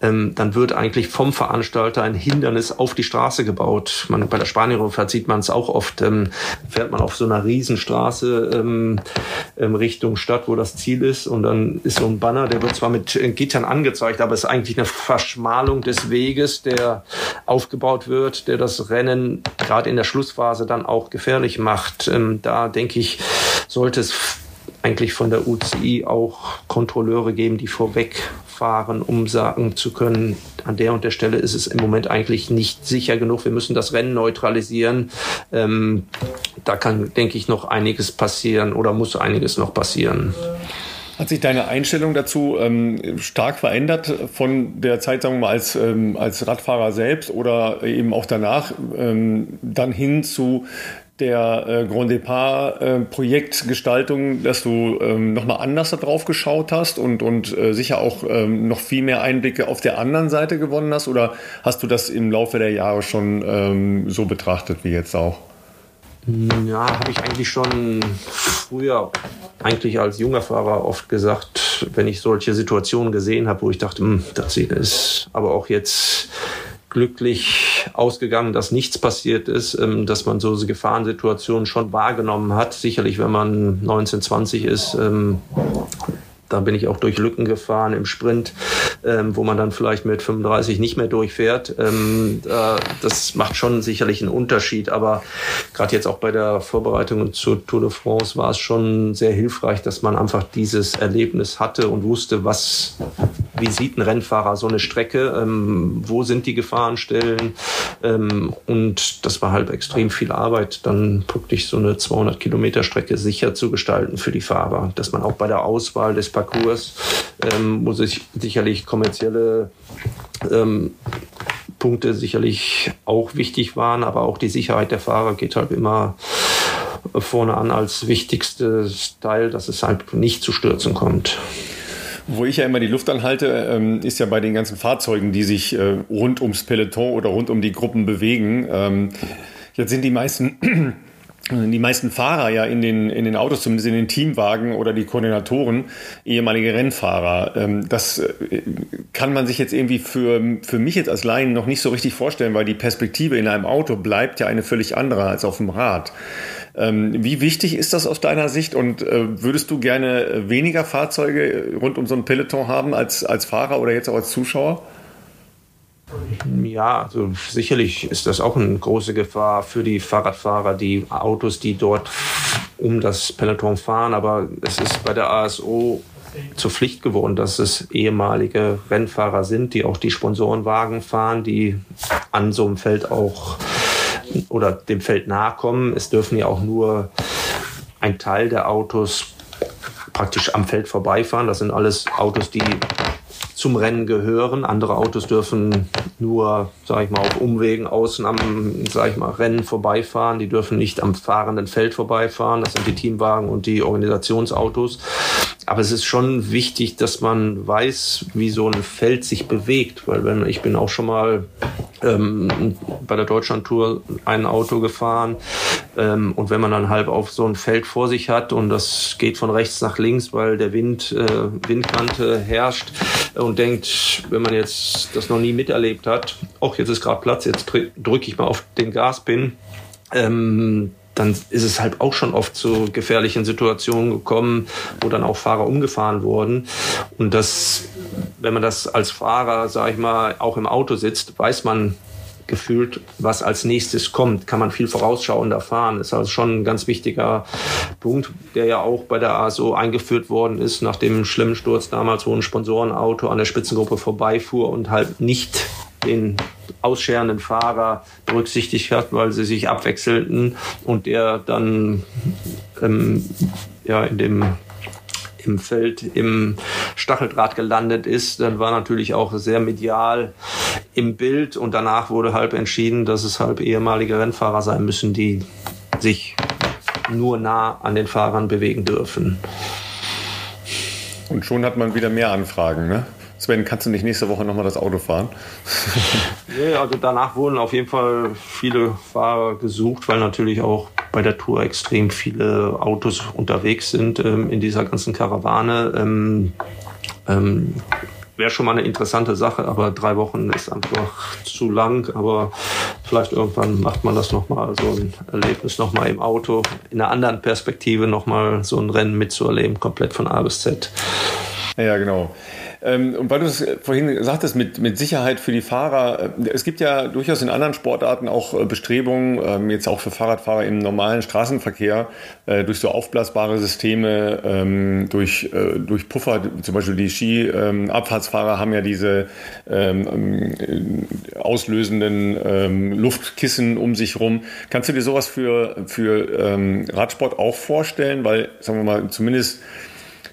ähm, dann wird eigentlich vom Veranstalter ein Hindernis auf die Straße gebaut. Man, bei der Spanienrundfahrt sieht man es auch oft, ähm, fährt man auf so einer Riesenstraße ähm, ähm, Richtung Stadt, wo das Ziel ist und dann ist so ein Banner, der wird zwar mit äh, Gittern angezeigt, aber es ist eigentlich eine Verschmalung des Weges, der aufgebaut wird, der das Rennen gerade in der Schlussphase dann auch gefährlich macht. Ähm, da denke ich, sollte es eigentlich von der UCI auch Kontrolleure geben, die vorwegfahren, um sagen zu können, an der und der Stelle ist es im Moment eigentlich nicht sicher genug. Wir müssen das Rennen neutralisieren. Ähm, da kann, denke ich, noch einiges passieren oder muss einiges noch passieren. Hat sich deine Einstellung dazu ähm, stark verändert von der Zeit, sagen wir mal, als, ähm, als Radfahrer selbst oder eben auch danach, ähm, dann hin zu der äh, Grand Depart äh, Projektgestaltung, dass du ähm, nochmal anders darauf geschaut hast und, und äh, sicher auch ähm, noch viel mehr Einblicke auf der anderen Seite gewonnen hast? Oder hast du das im Laufe der Jahre schon ähm, so betrachtet wie jetzt auch? Ja, habe ich eigentlich schon früher, eigentlich als junger Fahrer oft gesagt, wenn ich solche Situationen gesehen habe, wo ich dachte, hm, das ist aber auch jetzt glücklich ausgegangen, dass nichts passiert ist, ähm, dass man so Gefahrensituationen schon wahrgenommen hat. Sicherlich, wenn man 19, 20 ist, ähm, da bin ich auch durch Lücken gefahren im Sprint, ähm, wo man dann vielleicht mit 35 nicht mehr durchfährt. Ähm, äh, das macht schon sicherlich einen Unterschied. Aber gerade jetzt auch bei der Vorbereitung zur Tour de France war es schon sehr hilfreich, dass man einfach dieses Erlebnis hatte und wusste, was, wie sieht ein Rennfahrer so eine Strecke, ähm, wo sind die Gefahrenstellen. Ähm, und das war halt extrem viel Arbeit, dann wirklich so eine 200 Kilometer Strecke sicher zu gestalten für die Fahrer, dass man auch bei der Auswahl des Parcours, ähm, wo sich sicherlich kommerzielle ähm, Punkte sicherlich auch wichtig waren, aber auch die Sicherheit der Fahrer geht halt immer vorne an als wichtigstes Teil, dass es halt nicht zu Stürzen kommt. Wo ich ja immer die Luft anhalte, ähm, ist ja bei den ganzen Fahrzeugen, die sich äh, rund ums Peloton oder rund um die Gruppen bewegen. Ähm, jetzt sind die meisten die meisten Fahrer ja in den, in den Autos, zumindest in den Teamwagen oder die Koordinatoren, ehemalige Rennfahrer. Ähm, das äh, kann man sich jetzt irgendwie für, für mich jetzt als Laien noch nicht so richtig vorstellen, weil die Perspektive in einem Auto bleibt ja eine völlig andere als auf dem Rad. Ähm, wie wichtig ist das aus deiner Sicht und äh, würdest du gerne weniger Fahrzeuge rund um so ein Peloton haben als, als Fahrer oder jetzt auch als Zuschauer? Ja, also sicherlich ist das auch eine große Gefahr für die Fahrradfahrer, die Autos, die dort um das Peloton fahren. Aber es ist bei der ASO zur Pflicht geworden, dass es ehemalige Rennfahrer sind, die auch die Sponsorenwagen fahren, die an so einem Feld auch oder dem Feld nahe kommen. Es dürfen ja auch nur ein Teil der Autos praktisch am Feld vorbeifahren. Das sind alles Autos, die zum Rennen gehören. Andere Autos dürfen nur, sage ich mal, auf Umwegen außen am, sage ich mal, Rennen vorbeifahren. Die dürfen nicht am fahrenden Feld vorbeifahren. Das sind die Teamwagen und die Organisationsautos. Aber es ist schon wichtig, dass man weiß, wie so ein Feld sich bewegt, weil wenn ich bin auch schon mal ähm, bei der Deutschlandtour ein Auto gefahren ähm, und wenn man dann halb auf so ein Feld vor sich hat und das geht von rechts nach links, weil der Wind äh, Windkante herrscht und denkt, wenn man jetzt das noch nie miterlebt hat, auch jetzt ist gerade Platz, jetzt drücke ich mal auf den Gaspin. Ähm, dann ist es halt auch schon oft zu gefährlichen Situationen gekommen, wo dann auch Fahrer umgefahren wurden. Und das wenn man das als Fahrer, sage ich mal, auch im Auto sitzt, weiß man gefühlt, was als nächstes kommt, kann man viel vorausschauender fahren. Das ist also schon ein ganz wichtiger Punkt, der ja auch bei der ASO eingeführt worden ist, nach dem schlimmen Sturz damals, wo ein Sponsorenauto an der Spitzengruppe vorbeifuhr und halt nicht den ausscherenden Fahrer berücksichtigt hat, weil sie sich abwechselten und der dann ähm, ja in dem im Feld im Stacheldraht gelandet ist, dann war natürlich auch sehr medial im Bild und danach wurde halb entschieden, dass es halb ehemalige Rennfahrer sein müssen, die sich nur nah an den Fahrern bewegen dürfen. Und schon hat man wieder mehr Anfragen, ne? Sven, kannst du nicht nächste Woche nochmal das Auto fahren? nee, also danach wurden auf jeden Fall viele Fahrer gesucht, weil natürlich auch bei der Tour extrem viele Autos unterwegs sind ähm, in dieser ganzen Karawane. Ähm, ähm, Wäre schon mal eine interessante Sache, aber drei Wochen ist einfach zu lang. Aber vielleicht irgendwann macht man das nochmal, so ein Erlebnis nochmal im Auto, in einer anderen Perspektive nochmal so ein Rennen mitzuerleben, komplett von A bis Z. Ja, genau. Ähm, und weil du es vorhin sagtest, mit, mit Sicherheit für die Fahrer, äh, es gibt ja durchaus in anderen Sportarten auch äh, Bestrebungen, ähm, jetzt auch für Fahrradfahrer im normalen Straßenverkehr, äh, durch so aufblasbare Systeme, ähm, durch, durch Puffer, zum Beispiel die Ski-Abfahrtsfahrer haben ja diese auslösenden Luftkissen um sich rum. Kannst du dir sowas für, für Radsport auch vorstellen? Weil, sagen wir mal, zumindest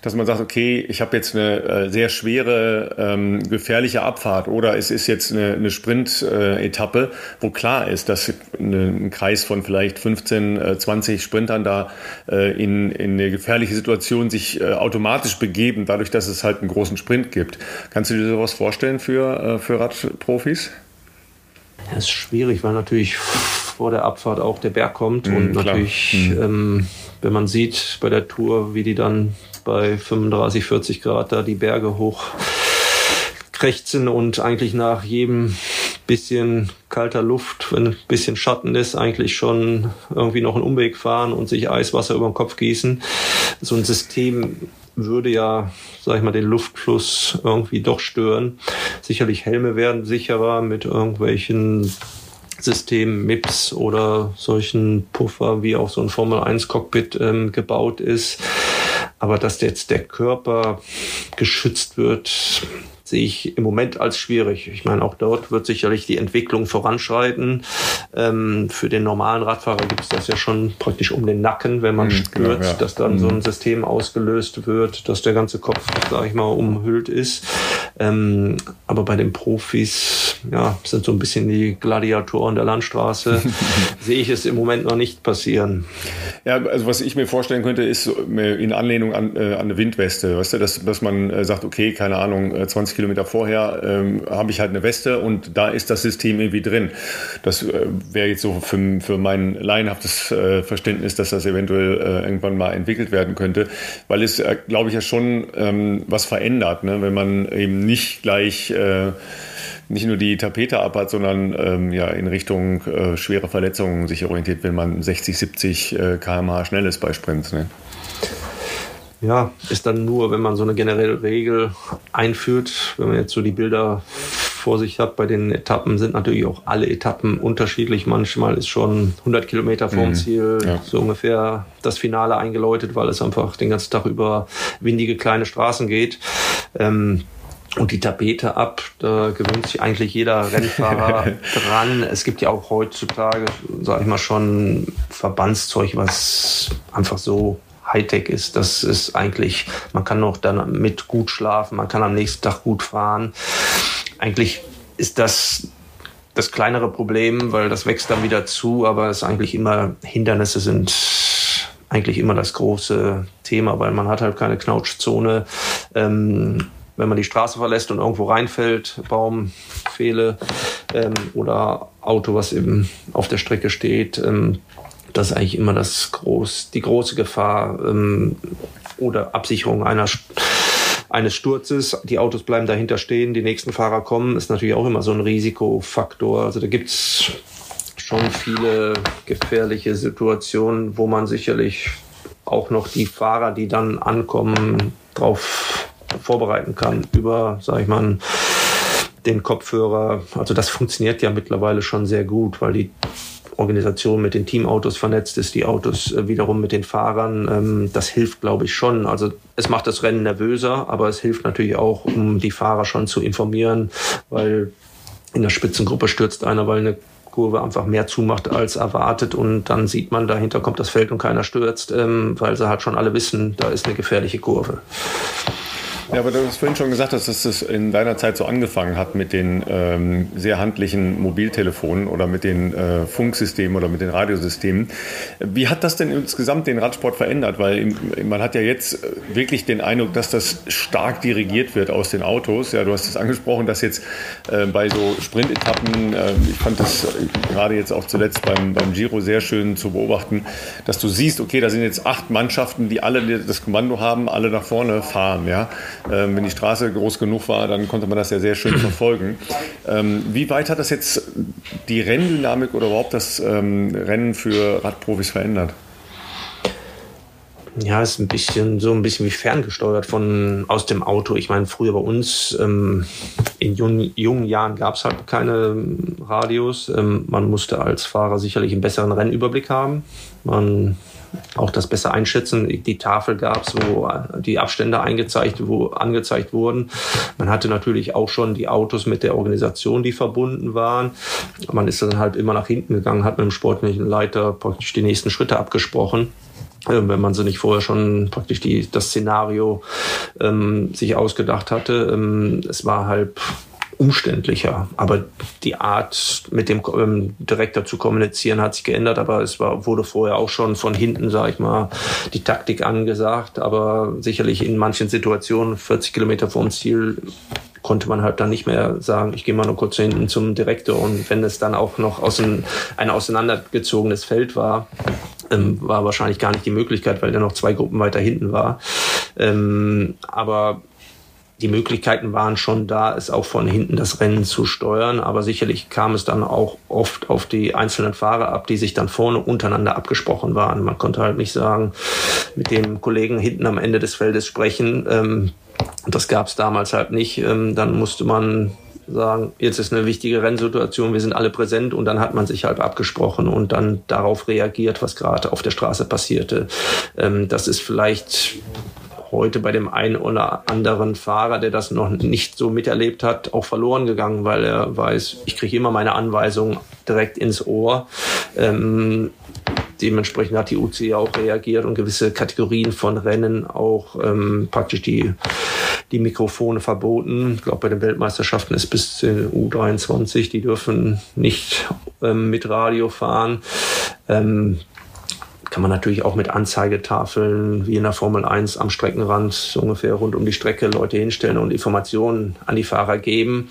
dass man sagt, okay, ich habe jetzt eine äh, sehr schwere, ähm, gefährliche Abfahrt oder es ist jetzt eine, eine Sprint-Etappe, äh, wo klar ist, dass ein Kreis von vielleicht 15, äh, 20 Sprintern da äh, in, in eine gefährliche Situation sich äh, automatisch begeben, dadurch, dass es halt einen großen Sprint gibt. Kannst du dir sowas vorstellen für, äh, für Radprofis? Das ist schwierig, weil natürlich vor der Abfahrt auch der Berg kommt mm, und klar. natürlich, mm. ähm, wenn man sieht bei der Tour, wie die dann bei 35, 40 Grad da die Berge hoch krächzen und eigentlich nach jedem bisschen kalter Luft, wenn ein bisschen Schatten ist, eigentlich schon irgendwie noch einen Umweg fahren und sich Eiswasser über den Kopf gießen. So ein System würde ja, sag ich mal, den Luftfluss irgendwie doch stören. Sicherlich Helme werden sicherer mit irgendwelchen Systemen, MIPS oder solchen Puffer, wie auch so ein Formel 1 Cockpit ähm, gebaut ist. Aber dass jetzt der Körper geschützt wird, sehe ich im Moment als schwierig. Ich meine, auch dort wird sicherlich die Entwicklung voranschreiten. Ähm, für den normalen Radfahrer gibt es das ja schon praktisch um den Nacken, wenn man mhm, spürt, genau, ja. dass dann mhm. so ein System ausgelöst wird, dass der ganze Kopf, sage ich mal, umhüllt ist. Ähm, aber bei den Profis, ja, sind so ein bisschen die Gladiatoren der Landstraße, sehe ich es im Moment noch nicht passieren. Ja, also was ich mir vorstellen könnte, ist in Anlehnung an, äh, an eine Windweste, weißt du, dass, dass man äh, sagt, okay, keine Ahnung, 20 äh, Kilometer vorher ähm, habe ich halt eine Weste und da ist das System irgendwie drin. Das äh, wäre jetzt so für, für mein laienhaftes äh, Verständnis, dass das eventuell äh, irgendwann mal entwickelt werden könnte, weil es, äh, glaube ich, ja schon ähm, was verändert, ne? wenn man eben nicht gleich äh, nicht nur die Tapete abhat, sondern ähm, ja in Richtung äh, schwere Verletzungen sich orientiert, wenn man 60, 70 äh, km/h schnell ist bei Sprints. Ne? Ja, ist dann nur, wenn man so eine generelle Regel einführt, wenn man jetzt so die Bilder vor sich hat bei den Etappen, sind natürlich auch alle Etappen unterschiedlich. Manchmal ist schon 100 Kilometer vorm mhm. Ziel ja. so ungefähr das Finale eingeläutet, weil es einfach den ganzen Tag über windige kleine Straßen geht. Ähm, und die Tapete ab, da gewöhnt sich eigentlich jeder Rennfahrer dran. Es gibt ja auch heutzutage, sage ich mal, schon Verbandszeug, was einfach so Hightech ist. Das ist eigentlich, man kann noch dann mit gut schlafen, man kann am nächsten Tag gut fahren. Eigentlich ist das das kleinere Problem, weil das wächst dann wieder zu, aber es eigentlich immer, Hindernisse sind eigentlich immer das große Thema, weil man hat halt keine Knautschzone. Ähm, wenn man die Straße verlässt und irgendwo reinfällt, Baum, Fehle ähm, oder Auto, was eben auf der Strecke steht, ähm, das ist eigentlich immer das groß, die große Gefahr ähm, oder Absicherung einer, eines Sturzes. Die Autos bleiben dahinter stehen, die nächsten Fahrer kommen, ist natürlich auch immer so ein Risikofaktor. Also da gibt's schon viele gefährliche Situationen, wo man sicherlich auch noch die Fahrer, die dann ankommen, drauf vorbereiten kann über, sag ich mal, den Kopfhörer. Also das funktioniert ja mittlerweile schon sehr gut, weil die Organisation mit den Teamautos vernetzt ist, die Autos äh, wiederum mit den Fahrern. Ähm, das hilft, glaube ich, schon. Also es macht das Rennen nervöser, aber es hilft natürlich auch, um die Fahrer schon zu informieren, weil in der Spitzengruppe stürzt einer, weil eine Kurve einfach mehr zumacht als erwartet und dann sieht man, dahinter kommt das Feld und keiner stürzt, ähm, weil sie halt schon alle wissen, da ist eine gefährliche Kurve. Ja, aber du hast vorhin schon gesagt, dass es in deiner Zeit so angefangen hat mit den ähm, sehr handlichen Mobiltelefonen oder mit den äh, Funksystemen oder mit den Radiosystemen. Wie hat das denn insgesamt den Radsport verändert? Weil man hat ja jetzt wirklich den Eindruck, dass das stark dirigiert wird aus den Autos. Ja, du hast es angesprochen, dass jetzt äh, bei so Sprintetappen, äh, ich fand das gerade jetzt auch zuletzt beim, beim Giro sehr schön zu beobachten, dass du siehst, okay, da sind jetzt acht Mannschaften, die alle das Kommando haben, alle nach vorne fahren. Ja? Ähm, wenn die Straße groß genug war, dann konnte man das ja sehr schön verfolgen. Ähm, wie weit hat das jetzt die Renndynamik oder überhaupt das ähm, Rennen für Radprofis verändert? Ja, ist ein bisschen so ein bisschen wie ferngesteuert von aus dem Auto. Ich meine, früher bei uns ähm, in jungen, jungen Jahren gab es halt keine Radios. Ähm, man musste als Fahrer sicherlich einen besseren Rennüberblick haben. Man auch das besser einschätzen. Die Tafel gab es, wo die Abstände eingezeigt, wo angezeigt wurden. Man hatte natürlich auch schon die Autos mit der Organisation, die verbunden waren. Man ist dann halt immer nach hinten gegangen, hat mit dem sportlichen Leiter praktisch die nächsten Schritte abgesprochen ähm, wenn man sie nicht vorher schon praktisch die, das Szenario ähm, sich ausgedacht hatte. Ähm, es war halt umständlicher. Aber die Art, mit dem ähm, Direktor zu kommunizieren, hat sich geändert. Aber es war, wurde vorher auch schon von hinten, sage ich mal, die Taktik angesagt. Aber sicherlich in manchen Situationen, 40 Kilometer vorm Ziel, konnte man halt dann nicht mehr sagen, ich gehe mal nur kurz hinten zum Direktor. Und wenn es dann auch noch aus ein, ein auseinandergezogenes Feld war, ähm, war wahrscheinlich gar nicht die Möglichkeit, weil der noch zwei Gruppen weiter hinten war. Ähm, aber die Möglichkeiten waren schon da, es auch von hinten das Rennen zu steuern. Aber sicherlich kam es dann auch oft auf die einzelnen Fahrer ab, die sich dann vorne untereinander abgesprochen waren. Man konnte halt nicht sagen, mit dem Kollegen hinten am Ende des Feldes sprechen. Ähm, das gab es damals halt nicht. Ähm, dann musste man sagen, jetzt ist eine wichtige Rennsituation, wir sind alle präsent und dann hat man sich halt abgesprochen und dann darauf reagiert, was gerade auf der Straße passierte. Ähm, das ist vielleicht heute bei dem einen oder anderen Fahrer, der das noch nicht so miterlebt hat, auch verloren gegangen, weil er weiß, ich kriege immer meine Anweisungen direkt ins Ohr. Ähm, dementsprechend hat die UC auch reagiert und gewisse Kategorien von Rennen auch ähm, praktisch die, die Mikrofone verboten. Ich glaube, bei den Weltmeisterschaften ist bis zu U23, die dürfen nicht ähm, mit Radio fahren. Ähm, kann man natürlich auch mit Anzeigetafeln wie in der Formel 1 am Streckenrand ungefähr rund um die Strecke Leute hinstellen und Informationen an die Fahrer geben.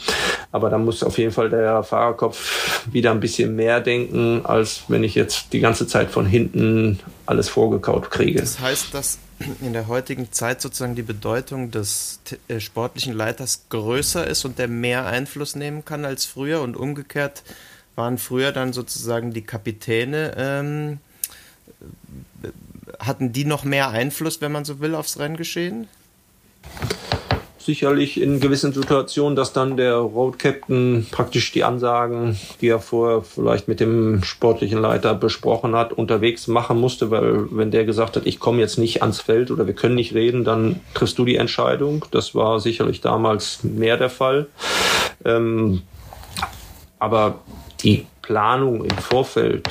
Aber da muss auf jeden Fall der Fahrerkopf wieder ein bisschen mehr denken, als wenn ich jetzt die ganze Zeit von hinten alles vorgekaut kriege. Das heißt, dass in der heutigen Zeit sozusagen die Bedeutung des äh, sportlichen Leiters größer ist und der mehr Einfluss nehmen kann als früher und umgekehrt waren früher dann sozusagen die Kapitäne ähm, hatten die noch mehr Einfluss, wenn man so will, aufs Renngeschehen? Sicherlich in gewissen Situationen, dass dann der Road Captain praktisch die Ansagen, die er vorher vielleicht mit dem sportlichen Leiter besprochen hat, unterwegs machen musste, weil wenn der gesagt hat, ich komme jetzt nicht ans Feld oder wir können nicht reden, dann triffst du die Entscheidung. Das war sicherlich damals mehr der Fall. Ähm, aber die Planung im Vorfeld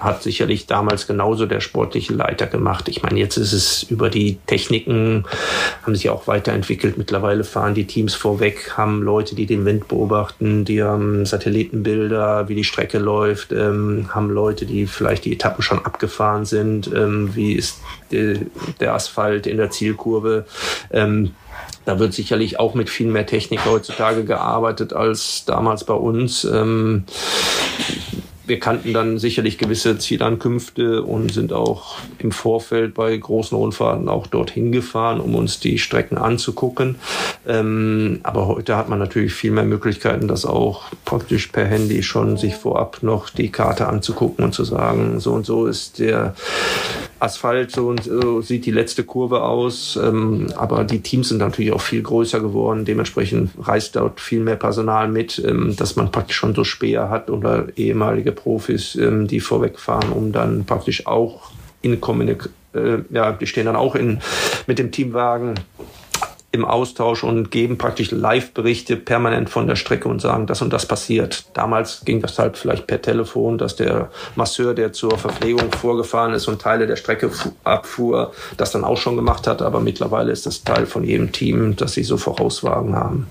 hat sicherlich damals genauso der sportliche Leiter gemacht. Ich meine, jetzt ist es über die Techniken, haben sich auch weiterentwickelt. Mittlerweile fahren die Teams vorweg, haben Leute, die den Wind beobachten, die haben Satellitenbilder, wie die Strecke läuft, ähm, haben Leute, die vielleicht die Etappen schon abgefahren sind, ähm, wie ist die, der Asphalt in der Zielkurve. Ähm, da wird sicherlich auch mit viel mehr Technik heutzutage gearbeitet als damals bei uns. Wir kannten dann sicherlich gewisse Zielankünfte und sind auch im Vorfeld bei großen Rundfahrten auch dorthin gefahren, um uns die Strecken anzugucken. Ähm, aber heute hat man natürlich viel mehr Möglichkeiten, das auch praktisch per Handy schon sich vorab noch die Karte anzugucken und zu sagen, so und so ist der Asphalt, so, und so sieht die letzte Kurve aus. Ähm, aber die Teams sind natürlich auch viel größer geworden. Dementsprechend reist dort viel mehr Personal mit, ähm, dass man praktisch schon so Speer hat oder ehemalige Profis, ähm, die vorwegfahren, um dann praktisch auch in Kommunikation, äh, ja, die stehen dann auch in, mit dem Teamwagen im Austausch und geben praktisch Live-Berichte permanent von der Strecke und sagen, das und das passiert. Damals ging das halt vielleicht per Telefon, dass der Masseur, der zur Verpflegung vorgefahren ist und Teile der Strecke abfuhr, das dann auch schon gemacht hat. Aber mittlerweile ist das Teil von jedem Team, dass sie so Vorauswagen haben.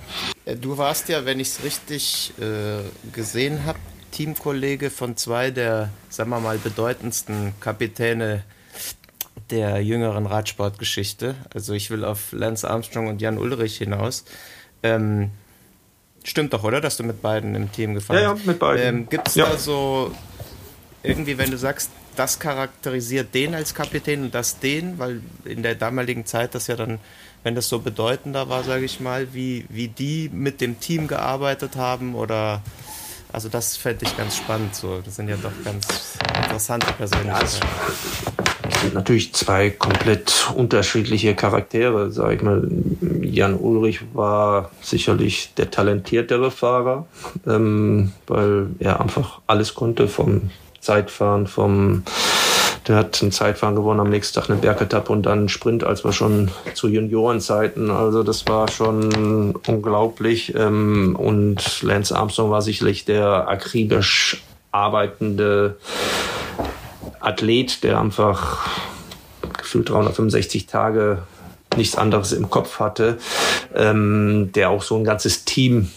Äh, du warst ja, wenn ich es richtig äh, gesehen habe, Teamkollege von zwei der, sagen wir mal, bedeutendsten Kapitäne der jüngeren Radsportgeschichte. Also ich will auf Lance Armstrong und Jan Ulrich hinaus. Ähm, stimmt doch, oder? Dass du mit beiden im Team gefahren bist? Ja, ja, mit beiden. Ähm, Gibt es ja. da so irgendwie, wenn du sagst, das charakterisiert den als Kapitän und das den, weil in der damaligen Zeit das ja dann, wenn das so bedeutender war, sage ich mal, wie, wie die mit dem Team gearbeitet haben oder also das fände ich ganz spannend. So. Das sind ja doch ganz interessante Persönlichkeiten. Sind natürlich zwei komplett unterschiedliche Charaktere, sage ich mal. Jan Ulrich war sicherlich der talentiertere Fahrer, ähm, weil er einfach alles konnte vom Zeitfahren, vom der hat ein Zeitfahren gewonnen, am nächsten Tag eine Bergetappe und dann einen Sprint, als wir schon zu Juniorenzeiten. Also das war schon unglaublich. Ähm, und Lance Armstrong war sicherlich der akribisch arbeitende Athlet, der einfach gefühlt 365 Tage nichts anderes im Kopf hatte, ähm, der auch so ein ganzes Team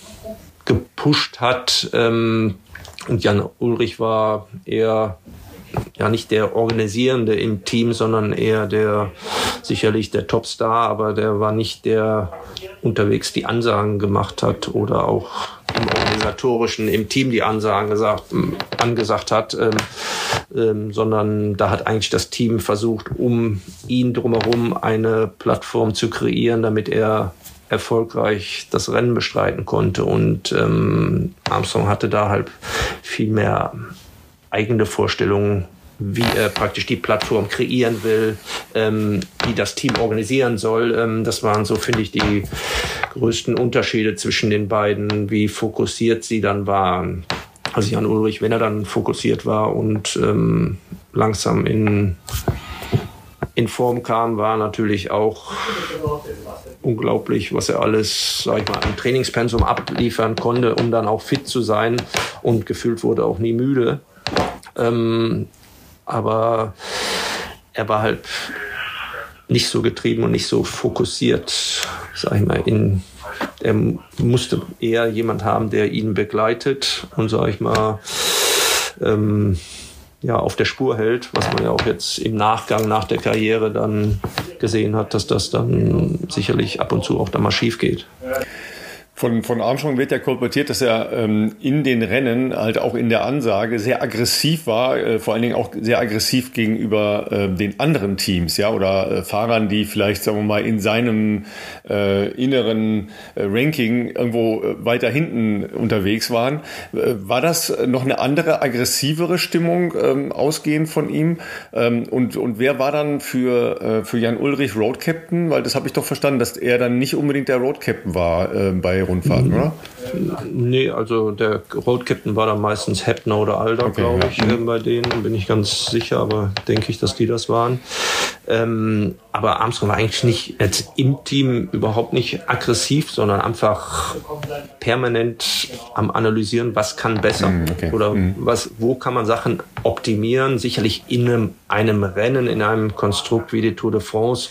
gepusht hat. Ähm, und Jan Ulrich war eher ja nicht der Organisierende im Team, sondern eher der sicherlich der Topstar, aber der war nicht der unterwegs die Ansagen gemacht hat oder auch im organisatorischen im Team die Ansagen gesagt, angesagt hat, ähm, ähm, sondern da hat eigentlich das Team versucht, um ihn drumherum eine Plattform zu kreieren, damit er erfolgreich das Rennen bestreiten konnte. Und ähm, Armstrong hatte da halt viel mehr eigene Vorstellungen, wie er praktisch die Plattform kreieren will, ähm, wie das Team organisieren soll. Ähm, das waren so, finde ich, die größten Unterschiede zwischen den beiden, wie fokussiert sie dann waren. Also Jan Ulrich, wenn er dann fokussiert war und ähm, langsam in, in Form kam, war natürlich auch unglaublich, was er alles, sag ich mal, im Trainingspensum abliefern konnte, um dann auch fit zu sein und gefühlt wurde auch nie müde. Ähm, aber er war halt nicht so getrieben und nicht so fokussiert, sag ich mal, in er musste eher jemand haben, der ihn begleitet und sag ich mal ähm, ja auf der Spur hält, was man ja auch jetzt im Nachgang nach der Karriere dann gesehen hat, dass das dann sicherlich ab und zu auch da mal schief geht. Von, von Armstrong wird ja kolportiert, dass er ähm, in den Rennen, halt auch in der Ansage, sehr aggressiv war, äh, vor allen Dingen auch sehr aggressiv gegenüber äh, den anderen Teams, ja, oder äh, Fahrern, die vielleicht, sagen wir mal, in seinem äh, inneren äh, Ranking irgendwo äh, weiter hinten unterwegs waren. Äh, war das noch eine andere, aggressivere Stimmung ähm, ausgehend von ihm? Ähm, und, und wer war dann für, äh, für Jan Ulrich Road Captain? Weil das habe ich doch verstanden, dass er dann nicht unbedingt der Road Captain war äh, bei Rundfahrten, oder? Nee, also der Road Captain war dann meistens Heppner oder Alder, okay, glaube ich, ja. äh, bei denen, bin ich ganz sicher, aber denke ich, dass die das waren. Ähm, aber Armstrong war eigentlich nicht jetzt im Team überhaupt nicht aggressiv, sondern einfach permanent am analysieren, was kann besser mm, okay. oder mm. was, wo kann man Sachen optimieren. Sicherlich in einem, einem Rennen, in einem Konstrukt wie die Tour de France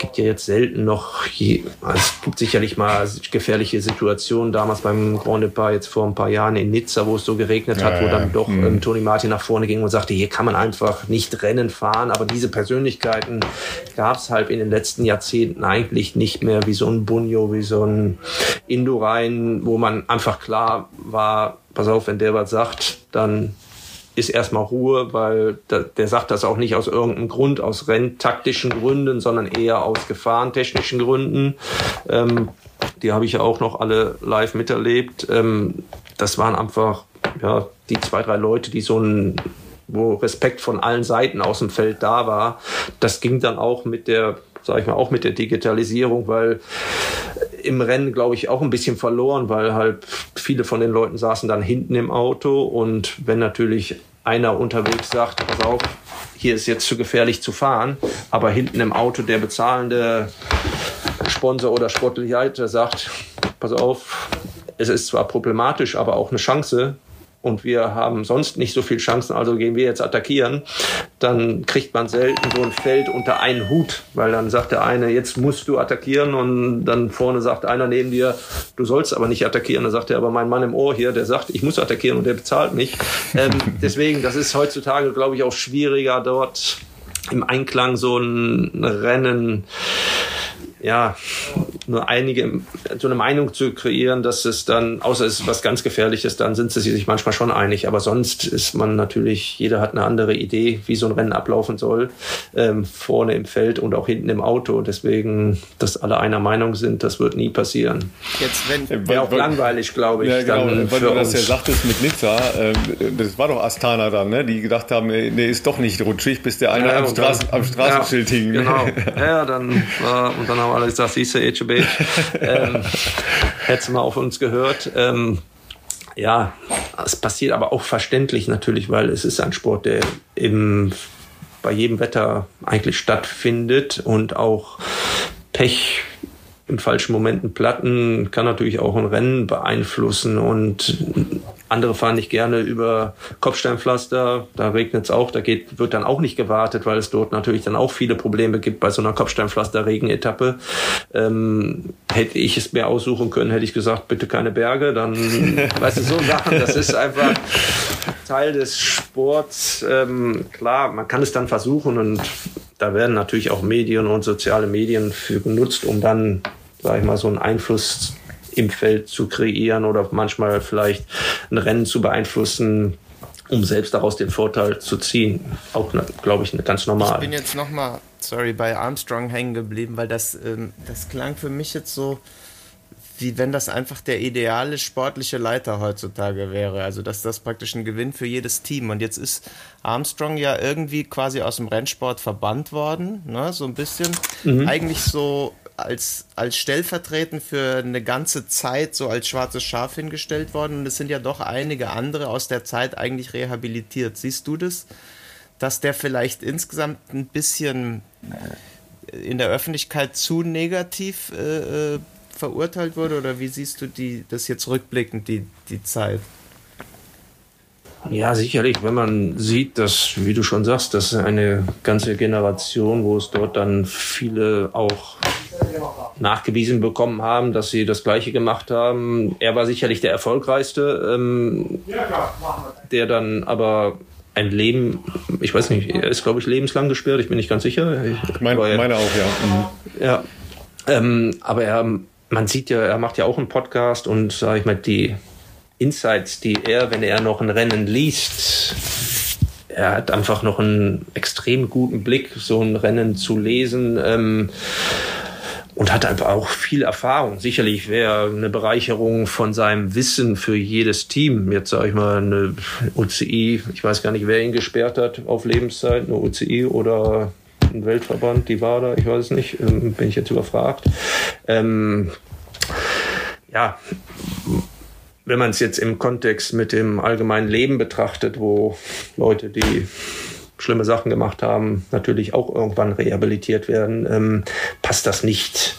gibt ja jetzt selten noch, je, also es gibt sicherlich mal gefährliche Situationen, damals beim Grand Depart jetzt vor ein paar Jahren in Nizza, wo es so geregnet hat, ja, wo dann doch mhm. ähm, Tony Martin nach vorne ging und sagte, hier kann man einfach nicht Rennen fahren, aber diese Persönlichkeiten gab es halt in den letzten Jahrzehnten eigentlich nicht mehr, wie so ein Bunyo, wie so ein Indurain, wo man einfach klar war, pass auf, wenn der was sagt, dann ist erstmal Ruhe, weil der, der sagt das auch nicht aus irgendeinem Grund, aus renntaktischen Gründen, sondern eher aus gefahrentechnischen Gründen. Ähm, die habe ich ja auch noch alle live miterlebt. Ähm, das waren einfach ja, die zwei, drei Leute, die so ein wo Respekt von allen Seiten aus dem Feld da war. Das ging dann auch mit der sage ich mal, auch mit der Digitalisierung, weil im Rennen, glaube ich, auch ein bisschen verloren, weil halt viele von den Leuten saßen dann hinten im Auto und wenn natürlich einer unterwegs sagt, pass auf, hier ist jetzt zu gefährlich zu fahren, aber hinten im Auto der bezahlende Sponsor oder Sportleiter sagt, pass auf, es ist zwar problematisch, aber auch eine Chance, und wir haben sonst nicht so viel Chancen, also gehen wir jetzt attackieren, dann kriegt man selten so ein Feld unter einen Hut, weil dann sagt der eine, jetzt musst du attackieren und dann vorne sagt einer neben dir, du sollst aber nicht attackieren. Dann sagt er, aber mein Mann im Ohr hier, der sagt, ich muss attackieren und der bezahlt mich. Ähm, deswegen, das ist heutzutage, glaube ich, auch schwieriger dort im Einklang so ein Rennen ja, nur einige, so eine Meinung zu kreieren, dass es dann, außer es ist was ganz Gefährliches, dann sind sie sich manchmal schon einig. Aber sonst ist man natürlich, jeder hat eine andere Idee, wie so ein Rennen ablaufen soll, ähm, vorne im Feld und auch hinten im Auto. Deswegen, dass alle einer Meinung sind, das wird nie passieren. Jetzt, wenn, Wäre auch langweilig, glaube ich. Ja, genau, weil du das ja sagtest mit Nizza, äh, das war doch Astana dann, ne? die gedacht haben, nee, ist doch nicht rutschig, bis der eine ja, am, Straßen, am Straßenschild ja, hing. Genau, ja, dann war, und dann haben haben alle gesagt, siehst du, HB, ähm, hättest du mal auf uns gehört. Ähm, ja, es passiert aber auch verständlich natürlich, weil es ist ein Sport, der im, bei jedem Wetter eigentlich stattfindet und auch Pech in falschen Momenten Platten kann natürlich auch ein Rennen beeinflussen und andere fahren nicht gerne über Kopfsteinpflaster, da regnet es auch, da geht, wird dann auch nicht gewartet, weil es dort natürlich dann auch viele Probleme gibt bei so einer Kopfsteinpflaster-Regenetappe. Ähm, hätte ich es mir aussuchen können, hätte ich gesagt, bitte keine Berge, dann, weißt du, so Sachen, das ist einfach Teil des Sports. Ähm, klar, man kann es dann versuchen und da werden natürlich auch Medien und soziale Medien für genutzt, um dann sage ich mal, so einen Einfluss im Feld zu kreieren oder manchmal vielleicht ein Rennen zu beeinflussen, um selbst daraus den Vorteil zu ziehen. Auch, glaube ich, ganz normal. Ich bin jetzt nochmal, sorry, bei Armstrong hängen geblieben, weil das, ähm, das klang für mich jetzt so, wie wenn das einfach der ideale sportliche Leiter heutzutage wäre. Also, dass das praktisch ein Gewinn für jedes Team. Und jetzt ist Armstrong ja irgendwie quasi aus dem Rennsport verbannt worden, ne? so ein bisschen. Mhm. Eigentlich so als, als stellvertretend für eine ganze Zeit so als schwarzes Schaf hingestellt worden und es sind ja doch einige andere aus der Zeit eigentlich rehabilitiert. Siehst du das, dass der vielleicht insgesamt ein bisschen in der Öffentlichkeit zu negativ äh, äh verurteilt wurde oder wie siehst du die, das jetzt rückblickend, die, die Zeit? Ja, sicherlich, wenn man sieht, dass, wie du schon sagst, dass eine ganze Generation, wo es dort dann viele auch nachgewiesen bekommen haben, dass sie das Gleiche gemacht haben. Er war sicherlich der erfolgreichste, ähm, der dann aber ein Leben, ich weiß nicht, er ist, glaube ich, lebenslang gesperrt, ich bin nicht ganz sicher. Ich meine, meine auch, ja. Mhm. Ja, ähm, aber er, man sieht ja, er macht ja auch einen Podcast und, sage ich mal, die Insights, die er, wenn er noch ein Rennen liest, er hat einfach noch einen extrem guten Blick, so ein Rennen zu lesen. Ähm, und hat einfach auch viel Erfahrung. Sicherlich wäre eine Bereicherung von seinem Wissen für jedes Team. Jetzt sage ich mal eine UCI, ich weiß gar nicht, wer ihn gesperrt hat auf Lebenszeit, eine UCI oder ein Weltverband, die war da, ich weiß es nicht, ähm, bin ich jetzt überfragt. Ähm, ja, wenn man es jetzt im Kontext mit dem allgemeinen Leben betrachtet, wo Leute, die schlimme Sachen gemacht haben, natürlich auch irgendwann rehabilitiert werden, ähm, passt das nicht.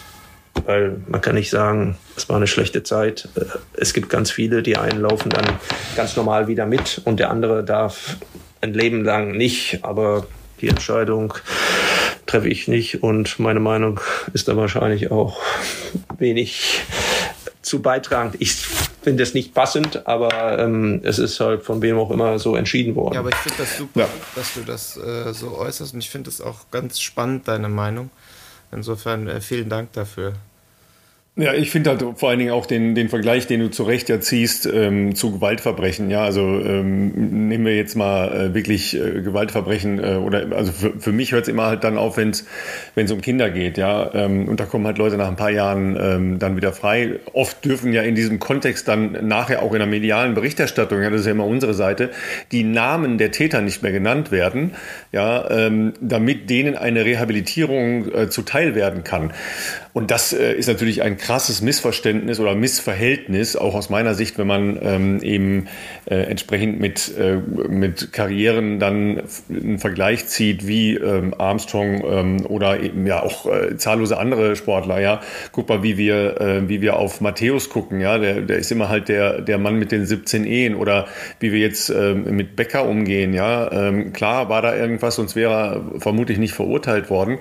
Weil man kann nicht sagen, es war eine schlechte Zeit. Äh, es gibt ganz viele, die einen laufen dann ganz normal wieder mit und der andere darf ein Leben lang nicht. Aber die Entscheidung treffe ich nicht und meine Meinung ist da wahrscheinlich auch wenig zu beitragend. Ich finde es nicht passend, aber ähm, es ist halt von wem auch immer so entschieden worden. Ja, aber ich finde das super, ja. dass du das äh, so äußerst und ich finde es auch ganz spannend, deine Meinung. Insofern äh, vielen Dank dafür. Ja, ich finde halt vor allen Dingen auch den, den Vergleich, den du zu Recht ja ziehst, ähm, zu Gewaltverbrechen. Ja, also ähm, nehmen wir jetzt mal äh, wirklich äh, Gewaltverbrechen äh, oder also für, für mich hört es immer halt dann auf, wenn es um Kinder geht. Ja, ähm, und da kommen halt Leute nach ein paar Jahren ähm, dann wieder frei. Oft dürfen ja in diesem Kontext dann nachher auch in der medialen Berichterstattung, ja, das ist ja immer unsere Seite, die Namen der Täter nicht mehr genannt werden, ja, ähm, damit denen eine Rehabilitierung äh, zuteil werden kann. Und das äh, ist natürlich ein krasses Missverständnis oder Missverhältnis, auch aus meiner Sicht, wenn man ähm, eben äh, entsprechend mit, äh, mit Karrieren dann einen Vergleich zieht, wie ähm, Armstrong ähm, oder eben ja auch äh, zahllose andere Sportler. Ja, guck mal, wie wir, äh, wie wir auf Matthäus gucken. Ja, der, der ist immer halt der, der Mann mit den 17 Ehen oder wie wir jetzt ähm, mit Becker umgehen. Ja, ähm, klar war da irgendwas, sonst wäre er vermutlich nicht verurteilt worden.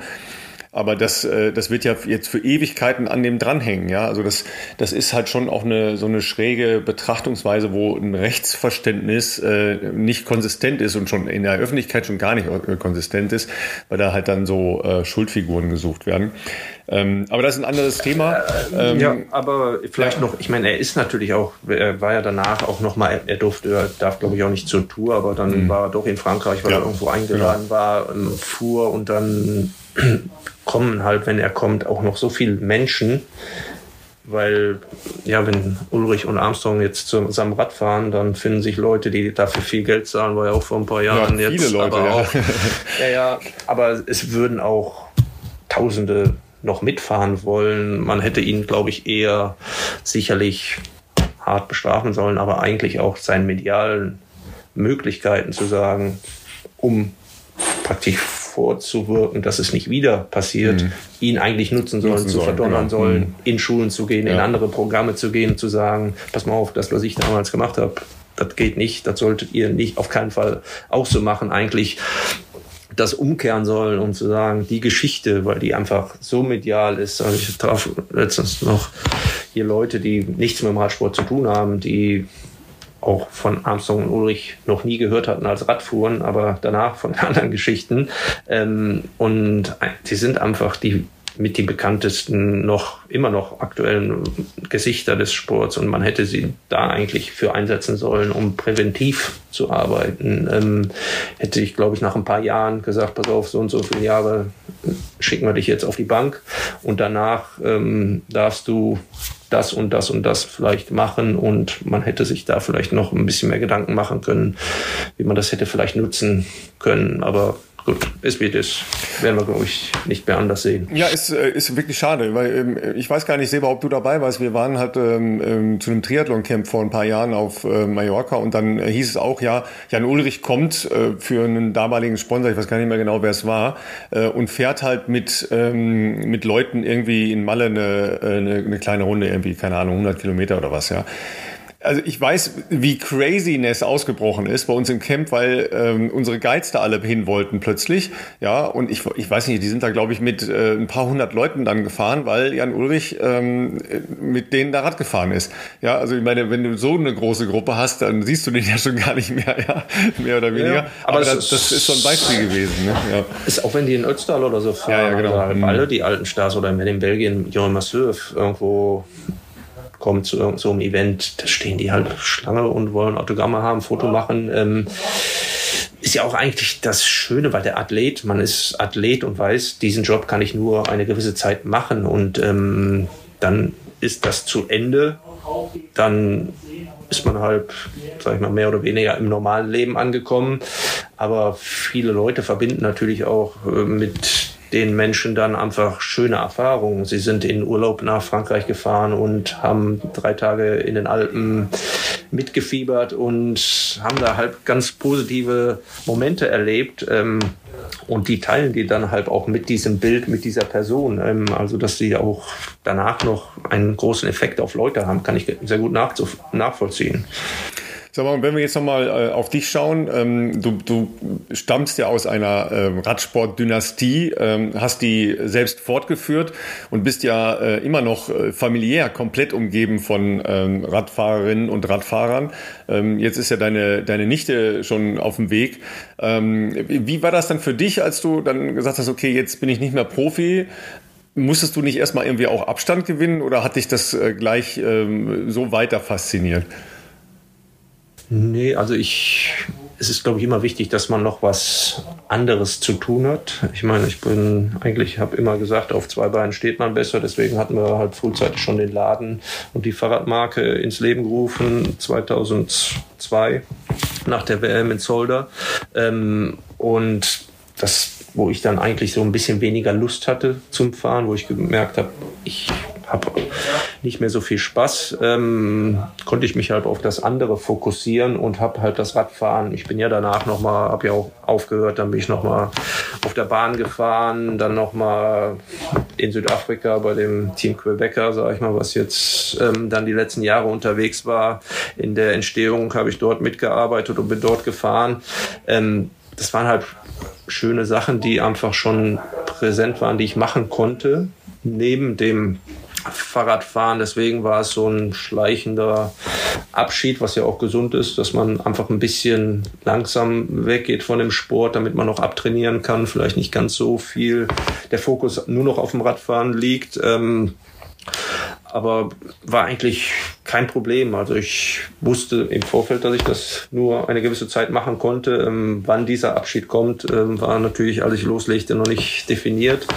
Aber das, äh, das wird ja jetzt für Ewigkeiten an dem dranhängen. Ja? Also das, das ist halt schon auch eine, so eine schräge Betrachtungsweise, wo ein Rechtsverständnis äh, nicht konsistent ist und schon in der Öffentlichkeit schon gar nicht äh, konsistent ist, weil da halt dann so äh, Schuldfiguren gesucht werden. Ähm, aber das ist ein anderes Thema. Ähm, ja, aber vielleicht ja. noch, ich meine, er ist natürlich auch, er war ja danach auch nochmal, er durfte, er darf glaube ich auch nicht zur Tour, aber dann mhm. war er doch in Frankreich, weil ja. er irgendwo eingeladen ja. war, ähm, fuhr und dann kommen halt, wenn er kommt, auch noch so viele Menschen, weil ja, wenn Ulrich und Armstrong jetzt zusammen Rad fahren, dann finden sich Leute, die dafür viel Geld zahlen, war ja auch vor ein paar Jahren ja, jetzt. Leute, aber ja. Auch, ja, ja, aber es würden auch Tausende noch mitfahren wollen. Man hätte ihn, glaube ich, eher sicherlich hart bestrafen sollen, aber eigentlich auch seinen medialen Möglichkeiten zu sagen, um praktisch vorzuwirken, dass es nicht wieder passiert, mhm. ihn eigentlich nutzen sollen, nutzen zu verdonnern genau. sollen, mhm. in Schulen zu gehen, ja. in andere Programme zu gehen, zu sagen, pass mal auf, das, was ich damals gemacht habe, das geht nicht, das solltet ihr nicht auf keinen Fall auch so machen. Eigentlich das umkehren sollen, um zu sagen, die Geschichte, weil die einfach so medial ist. Also ich traf letztens noch hier Leute, die nichts mit dem Radsport zu tun haben, die auch von Armstrong und Ulrich noch nie gehört hatten als Radfuhren, aber danach von anderen Geschichten. Ähm, und sie sind einfach die mit die bekanntesten noch immer noch aktuellen Gesichter des Sports und man hätte sie da eigentlich für einsetzen sollen, um präventiv zu arbeiten. Ähm, hätte ich, glaube ich, nach ein paar Jahren gesagt, pass auf, so und so viele Jahre schicken wir dich jetzt auf die Bank und danach ähm, darfst du das und das und das vielleicht machen und man hätte sich da vielleicht noch ein bisschen mehr Gedanken machen können, wie man das hätte vielleicht nutzen können. Aber gut, ist wie das. Werden wir, glaube ich, nicht mehr anders sehen. Ja, ist, äh, ist wirklich schade, weil ähm, ich weiß gar nicht, Seba, ob du dabei warst. Wir waren halt ähm, ähm, zu einem Triathlon-Camp vor ein paar Jahren auf äh, Mallorca und dann äh, hieß es auch, ja, Jan Ulrich kommt äh, für einen damaligen Sponsor, ich weiß gar nicht mehr genau, wer es war, äh, und fährt halt mit, ähm, mit Leuten irgendwie in Malle eine, eine, eine kleine Runde, irgendwie, keine Ahnung, 100 Kilometer oder was, ja. Also ich weiß, wie Craziness ausgebrochen ist bei uns im Camp, weil ähm, unsere Guides da alle hin wollten plötzlich. Ja, und ich, ich weiß nicht, die sind da, glaube ich, mit äh, ein paar hundert Leuten dann gefahren, weil Jan Ulrich ähm, mit denen da Rad gefahren ist. Ja, also ich meine, wenn du so eine große Gruppe hast, dann siehst du den ja schon gar nicht mehr, ja, mehr oder weniger. Ja, aber, aber das, das, ist so ein Beispiel gewesen. Ne? Ja. Ist auch wenn die in Ötztal oder so fahren, ja, ja, genau. also alle die alten Stars oder in Belgien, Johan Masseuf, irgendwo kommt zu so einem Event, da stehen die halt Schlange und wollen Autogramme haben, Foto machen. Ähm, ist ja auch eigentlich das Schöne bei der Athlet. Man ist Athlet und weiß, diesen Job kann ich nur eine gewisse Zeit machen und ähm, dann ist das zu Ende. Dann ist man halt, sag ich mal, mehr oder weniger im normalen Leben angekommen. Aber viele Leute verbinden natürlich auch äh, mit den Menschen dann einfach schöne Erfahrungen. Sie sind in Urlaub nach Frankreich gefahren und haben drei Tage in den Alpen mitgefiebert und haben da halt ganz positive Momente erlebt. Ähm, und die teilen die dann halt auch mit diesem Bild, mit dieser Person. Ähm, also, dass sie auch danach noch einen großen Effekt auf Leute haben, kann ich sehr gut nachvollziehen. Sag mal, wenn wir jetzt nochmal äh, auf dich schauen, ähm, du, du stammst ja aus einer ähm, Radsport-Dynastie, ähm, hast die selbst fortgeführt und bist ja äh, immer noch äh, familiär komplett umgeben von ähm, Radfahrerinnen und Radfahrern. Ähm, jetzt ist ja deine, deine Nichte schon auf dem Weg. Ähm, wie war das dann für dich, als du dann gesagt hast, okay, jetzt bin ich nicht mehr Profi, musstest du nicht erstmal irgendwie auch Abstand gewinnen oder hat dich das äh, gleich ähm, so weiter fasziniert? Nee, also ich, es ist, glaube ich, immer wichtig, dass man noch was anderes zu tun hat. Ich meine, ich bin eigentlich, habe immer gesagt, auf zwei Beinen steht man besser. Deswegen hatten wir halt frühzeitig schon den Laden und die Fahrradmarke ins Leben gerufen, 2002, nach der WM in Zolder. Ähm, und das wo ich dann eigentlich so ein bisschen weniger Lust hatte zum Fahren, wo ich gemerkt habe, ich habe nicht mehr so viel Spaß, ähm, konnte ich mich halt auf das andere fokussieren und habe halt das Radfahren. Ich bin ja danach noch mal, habe ja auch aufgehört, dann bin ich noch mal auf der Bahn gefahren, dann noch mal in Südafrika bei dem Team Quebecer, sage ich mal, was jetzt ähm, dann die letzten Jahre unterwegs war. In der Entstehung habe ich dort mitgearbeitet und bin dort gefahren. Ähm, das waren halt schöne Sachen, die einfach schon präsent waren, die ich machen konnte, neben dem Fahrradfahren. Deswegen war es so ein schleichender Abschied, was ja auch gesund ist, dass man einfach ein bisschen langsam weggeht von dem Sport, damit man noch abtrainieren kann, vielleicht nicht ganz so viel der Fokus nur noch auf dem Radfahren liegt. Ähm, aber war eigentlich kein Problem. Also ich wusste im Vorfeld, dass ich das nur eine gewisse Zeit machen konnte. Ähm, wann dieser Abschied kommt, ähm, war natürlich, als ich loslegte, noch nicht definiert.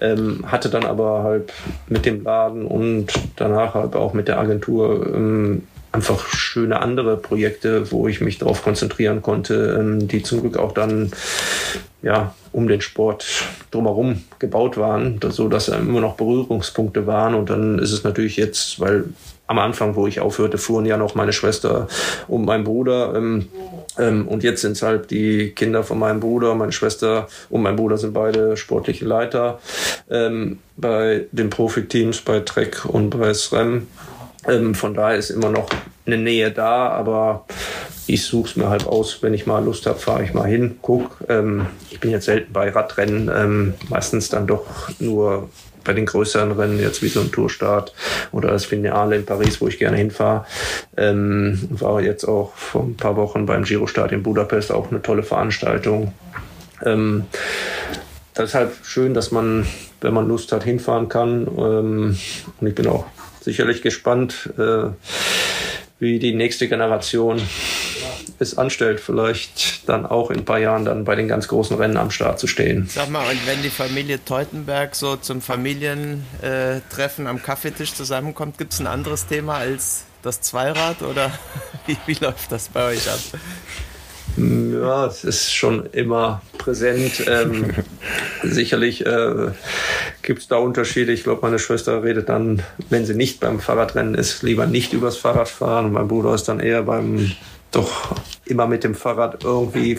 Ähm, hatte dann aber halt mit dem Laden und danach halt auch mit der Agentur ähm, einfach schöne andere Projekte, wo ich mich darauf konzentrieren konnte, ähm, die zum Glück auch dann ja um den Sport drumherum gebaut waren, so dass immer noch Berührungspunkte waren. Und dann ist es natürlich jetzt, weil am Anfang, wo ich aufhörte, fuhren ja noch meine Schwester und mein Bruder. Ähm, ähm, und jetzt sind es halt die Kinder von meinem Bruder, meine Schwester und mein Bruder sind beide sportliche Leiter ähm, bei den Profiteams, bei Trek und bei SREM. Ähm, von daher ist immer noch eine Nähe da, aber ich suche es mir halt aus, wenn ich mal Lust habe, fahre ich mal hin, guck. Ähm, ich bin jetzt selten bei Radrennen, ähm, meistens dann doch nur bei den größeren Rennen, jetzt wie so ein Tourstart oder das Finale in Paris, wo ich gerne hinfahre. Ähm, war jetzt auch vor ein paar Wochen beim Giro-Start in Budapest auch eine tolle Veranstaltung. Ähm, halt schön, dass man, wenn man Lust hat, hinfahren kann. Ähm, und ich bin auch sicherlich gespannt, äh, wie die nächste Generation es anstellt, vielleicht dann auch in ein paar Jahren dann bei den ganz großen Rennen am Start zu stehen. Sag mal, und wenn die Familie Teutenberg so zum Familientreffen am Kaffeetisch zusammenkommt, gibt es ein anderes Thema als das Zweirad oder wie, wie läuft das bei euch ab? Ja, es ist schon immer präsent. Ähm, sicherlich äh, gibt es da Unterschiede. Ich glaube, meine Schwester redet dann, wenn sie nicht beim Fahrradrennen ist, lieber nicht übers Fahrradfahren. Und mein Bruder ist dann eher beim doch immer mit dem Fahrrad irgendwie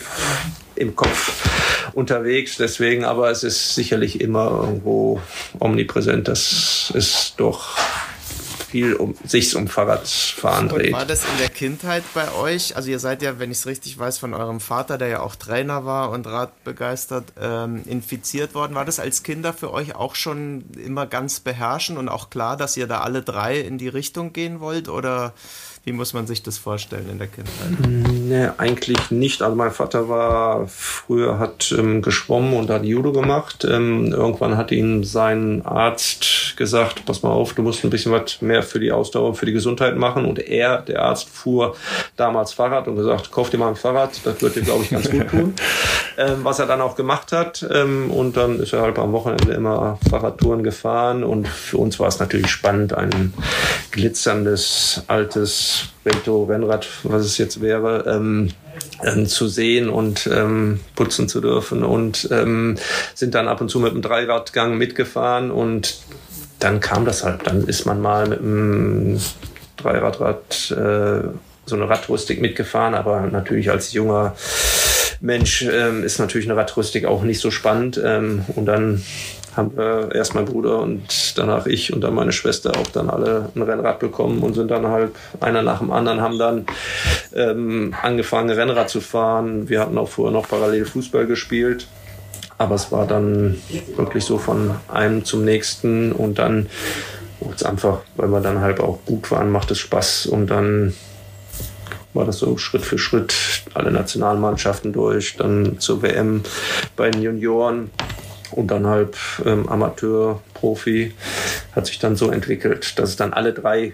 im Kopf unterwegs. Deswegen, aber es ist sicherlich immer irgendwo omnipräsent. Das ist doch viel um sich um Fahrradfahren dreht. War das in der Kindheit bei euch? Also ihr seid ja, wenn ich es richtig weiß, von eurem Vater, der ja auch Trainer war und radbegeistert, ähm, infiziert worden. War das als Kinder für euch auch schon immer ganz beherrschend und auch klar, dass ihr da alle drei in die Richtung gehen wollt? Oder wie muss man sich das vorstellen in der Kindheit? Nee, eigentlich nicht. Also mein Vater war früher hat ähm, geschwommen und hat Judo gemacht. Ähm, irgendwann hat ihm sein Arzt gesagt, pass mal auf, du musst ein bisschen was mehr für die Ausdauer, für die Gesundheit machen. Und er, der Arzt, fuhr damals Fahrrad und gesagt, kauf dir mal ein Fahrrad, das wird dir, glaube ich, ganz gut tun. ähm, was er dann auch gemacht hat. Ähm, und dann ist er halt am Wochenende immer Fahrradtouren gefahren. Und für uns war es natürlich spannend, ein glitzerndes, altes Vento-Rennrad, was es jetzt wäre, ähm, ähm, zu sehen und ähm, putzen zu dürfen. Und ähm, sind dann ab und zu mit dem Dreiradgang mitgefahren und dann kam das halt. Dann ist man mal mit dem Dreiradrad äh, so eine Radrüstik mitgefahren, aber natürlich als junger Mensch ähm, ist natürlich eine Radrüstik auch nicht so spannend. Ähm, und dann haben wir erst mein Bruder und danach ich und dann meine Schwester auch dann alle ein Rennrad bekommen und sind dann halt einer nach dem anderen, haben dann ähm, angefangen Rennrad zu fahren. Wir hatten auch vorher noch parallel Fußball gespielt. Aber es war dann wirklich so von einem zum nächsten und dann wurde einfach, weil wir dann halt auch gut waren, macht es Spaß und dann war das so Schritt für Schritt alle Nationalmannschaften durch, dann zur WM bei den Junioren und dann halt ähm, Amateur, Profi, hat sich dann so entwickelt, dass es dann alle drei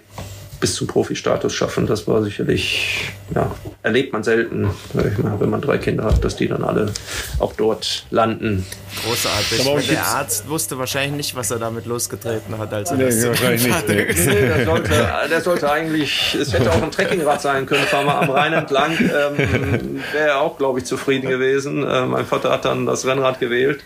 bis zum Profi-Status schaffen. Das war sicherlich, ja, erlebt man selten, wenn man drei Kinder hat, dass die dann alle auch dort landen. Großartig. Aber der Arzt wusste wahrscheinlich nicht, was er damit losgetreten hat, als er nee, das wahrscheinlich nicht. Nee. nee der, sollte, der sollte eigentlich, es hätte auch ein Trekkingrad sein können, fahren wir am Rhein entlang. Ähm, Wäre auch, glaube ich, zufrieden gewesen. Ähm, mein Vater hat dann das Rennrad gewählt.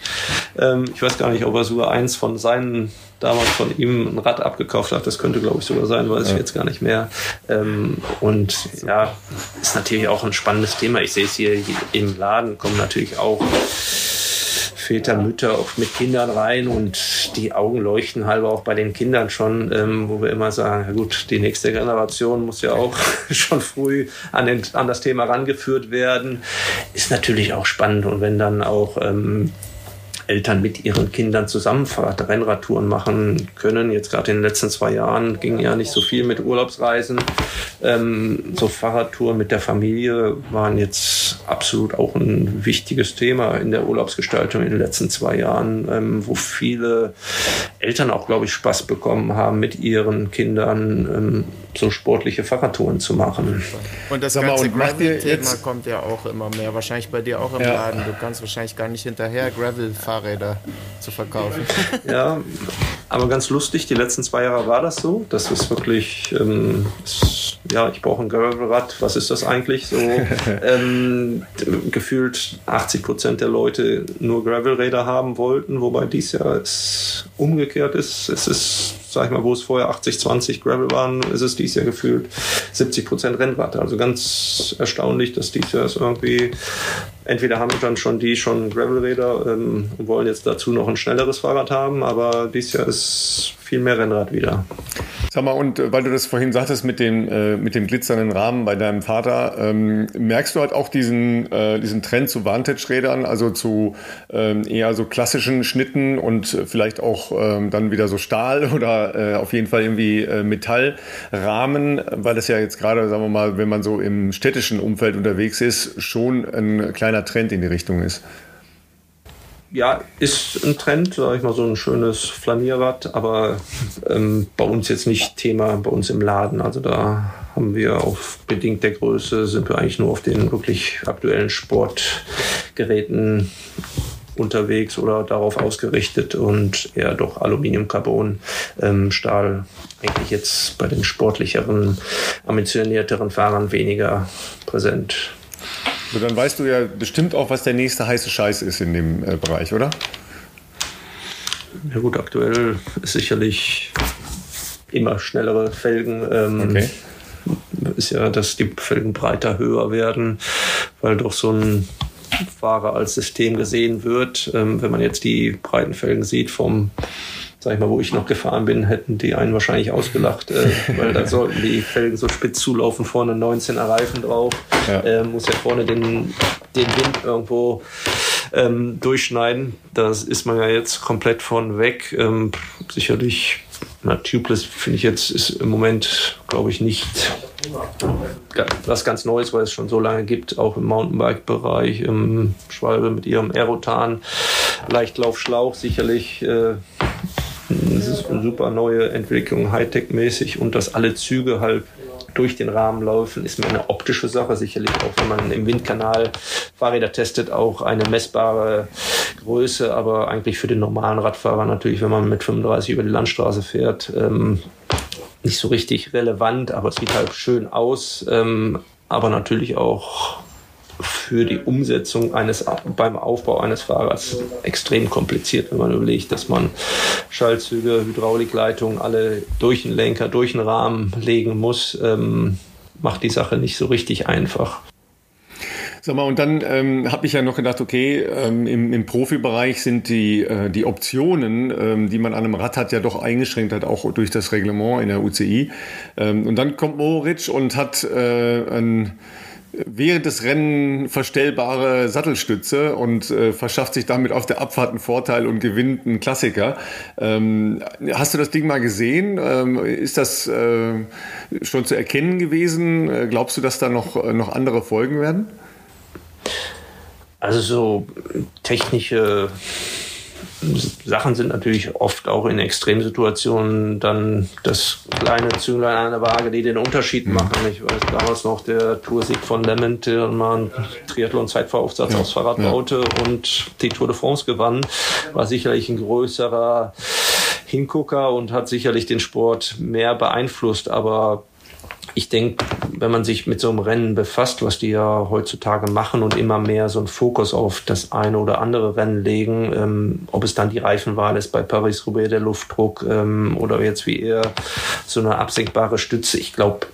Ähm, ich weiß gar nicht, ob er sogar eins von seinen damals von ihm ein Rad abgekauft hat. Das könnte, glaube ich, sogar sein, weiß ja. ich jetzt gar nicht mehr. Ähm, und ja, ist natürlich auch ein spannendes Thema. Ich sehe es hier im Laden, kommen natürlich auch Väter, Mütter auch mit Kindern rein und die Augen leuchten halber auch bei den Kindern schon, ähm, wo wir immer sagen, ja gut, die nächste Generation muss ja auch schon früh an, den, an das Thema rangeführt werden. Ist natürlich auch spannend und wenn dann auch ähm, Eltern mit ihren Kindern Zusammenfahrt, Rennradtouren machen können. Jetzt gerade in den letzten zwei Jahren ging ja nicht so viel mit Urlaubsreisen. Ähm, so Fahrradtouren mit der Familie waren jetzt absolut auch ein wichtiges Thema in der Urlaubsgestaltung in den letzten zwei Jahren, ähm, wo viele Eltern auch, glaube ich, Spaß bekommen haben, mit ihren Kindern ähm, so sportliche Fahrradtouren zu machen. Und das Sag ganze Gravel-Thema kommt ja auch immer mehr. Wahrscheinlich bei dir auch im ja. Laden. Du kannst wahrscheinlich gar nicht hinterher Gravel-Fahrräder zu verkaufen. Ja, aber ganz lustig, die letzten zwei Jahre war das so. Das ist wirklich, ähm, ja, ich brauche ein Gravelrad. Was ist das eigentlich? So ähm, gefühlt 80 Prozent der Leute nur Gravelräder haben wollten, wobei dies Jahr es umgekehrt ist. Es ist sag ich mal, wo es vorher 80, 20 Gravel waren, ist es dies Jahr gefühlt 70 Prozent Rennrad. Also ganz erstaunlich, dass dies Jahr ist irgendwie, entweder haben dann schon die schon Gravelräder ähm, und wollen jetzt dazu noch ein schnelleres Fahrrad haben, aber dies Jahr ist viel mehr Rennrad wieder. Sag mal, und äh, weil du das vorhin sagtest mit dem, äh, mit dem glitzernden Rahmen bei deinem Vater, ähm, merkst du halt auch diesen, äh, diesen Trend zu Vantage-Rädern, also zu ähm, eher so klassischen Schnitten und vielleicht auch ähm, dann wieder so Stahl oder äh, auf jeden Fall irgendwie äh, Metallrahmen, weil das ja jetzt gerade, sagen wir mal, wenn man so im städtischen Umfeld unterwegs ist, schon ein kleiner Trend in die Richtung ist ja, ist ein Trend, sage ich mal, so ein schönes Flanierrad, aber ähm, bei uns jetzt nicht Thema bei uns im Laden. Also da haben wir auf bedingt der Größe sind wir eigentlich nur auf den wirklich aktuellen Sportgeräten unterwegs oder darauf ausgerichtet und eher doch Aluminium, Carbon, ähm, Stahl eigentlich jetzt bei den sportlicheren, ambitionierteren Fahrern weniger präsent. So, dann weißt du ja bestimmt auch, was der nächste heiße Scheiß ist in dem äh, Bereich, oder? Ja gut, aktuell ist sicherlich immer schnellere Felgen. Ähm, okay. Ist ja, dass die Felgen breiter, höher werden, weil doch so ein Fahrer als System gesehen wird. Ähm, wenn man jetzt die breiten Felgen sieht vom sag ich mal, wo ich noch gefahren bin, hätten die einen wahrscheinlich ausgelacht, äh, weil da sollten die Felgen so spitz zulaufen, vorne 19er Reifen drauf, ja. Äh, muss ja vorne den, den Wind irgendwo ähm, durchschneiden. Das ist man ja jetzt komplett von weg. Ähm, sicherlich, na, Tubeless finde ich jetzt ist im Moment, glaube ich, nicht was ganz Neues, weil es schon so lange gibt, auch im Mountainbike-Bereich, im Schwalbe mit ihrem Aerotan, Leichtlaufschlauch sicherlich äh, es ist eine super neue Entwicklung, Hightech-mäßig und dass alle Züge halt durch den Rahmen laufen, ist mir eine optische Sache. Sicherlich auch, wenn man im Windkanal Fahrräder testet, auch eine messbare Größe, aber eigentlich für den normalen Radfahrer natürlich, wenn man mit 35 über die Landstraße fährt, ähm, nicht so richtig relevant, aber es sieht halt schön aus, ähm, aber natürlich auch für die Umsetzung eines beim Aufbau eines Fahrrads extrem kompliziert, wenn man überlegt, dass man Schaltzüge, Hydraulikleitungen alle durch den Lenker, durch den Rahmen legen muss, ähm, macht die Sache nicht so richtig einfach. Sag mal, und dann ähm, habe ich ja noch gedacht, okay, ähm, im, im Profibereich sind die, äh, die Optionen, ähm, die man an einem Rad hat, ja doch eingeschränkt hat, auch durch das Reglement in der UCI. Ähm, und dann kommt Moritz und hat äh, ein während des Rennen verstellbare Sattelstütze und äh, verschafft sich damit auf der Abfahrt einen Vorteil und gewinnt einen Klassiker. Ähm, hast du das Ding mal gesehen? Ähm, ist das äh, schon zu erkennen gewesen? Äh, glaubst du, dass da noch, äh, noch andere Folgen werden? Also so technische Sachen sind natürlich oft auch in Extremsituationen dann das kleine Zünglein an der Waage, die den Unterschied mhm. machen. Ich weiß damals noch der Toursieg von Lement, der mal einen Triathlon-Zeitfahraufsatz ja. aufs Fahrrad ja. baute und die Tour de France gewann, war sicherlich ein größerer Hingucker und hat sicherlich den Sport mehr beeinflusst, aber ich denke, wenn man sich mit so einem Rennen befasst, was die ja heutzutage machen und immer mehr so einen Fokus auf das eine oder andere Rennen legen, ähm, ob es dann die Reifenwahl ist bei Paris-Roubaix, der Luftdruck ähm, oder jetzt wie eher so eine absenkbare Stütze, ich glaube,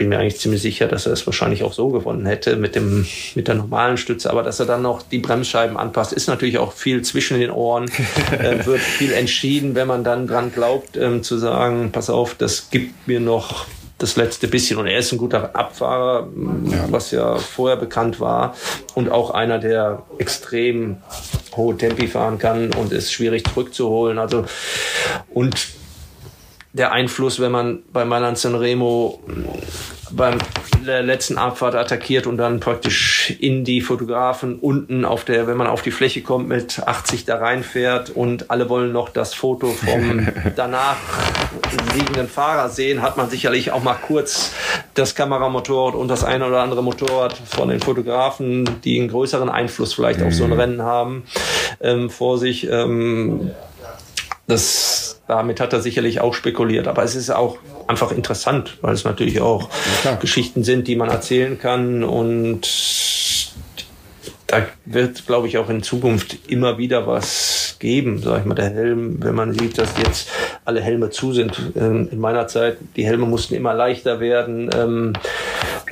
bin mir eigentlich ziemlich sicher, dass er es wahrscheinlich auch so gewonnen hätte mit dem mit der normalen Stütze, aber dass er dann noch die Bremsscheiben anpasst, ist natürlich auch viel zwischen den Ohren, äh, wird viel entschieden, wenn man dann dran glaubt, ähm, zu sagen, pass auf, das gibt mir noch das letzte bisschen. Und er ist ein guter Abfahrer, ja. was ja vorher bekannt war. Und auch einer, der extrem hohe Tempi fahren kann und ist schwierig zurückzuholen. Also, und der Einfluss, wenn man bei Milan Sanremo beim der letzten Abfahrt attackiert und dann praktisch in die Fotografen unten auf der, wenn man auf die Fläche kommt, mit 80 da reinfährt und alle wollen noch das Foto vom danach liegenden Fahrer sehen, hat man sicherlich auch mal kurz das Kameramotorrad und das eine oder andere Motorrad von den Fotografen, die einen größeren Einfluss vielleicht auf so ein mhm. Rennen haben, ähm, vor sich. Ähm, das, damit hat er sicherlich auch spekuliert. Aber es ist auch einfach interessant, weil es natürlich auch ja, Geschichten sind, die man erzählen kann. Und da wird, glaube ich, auch in Zukunft immer wieder was geben. Sag ich mal, der Helm, wenn man sieht, dass jetzt alle Helme zu sind. Ähm, in meiner Zeit, die Helme mussten immer leichter werden, ähm,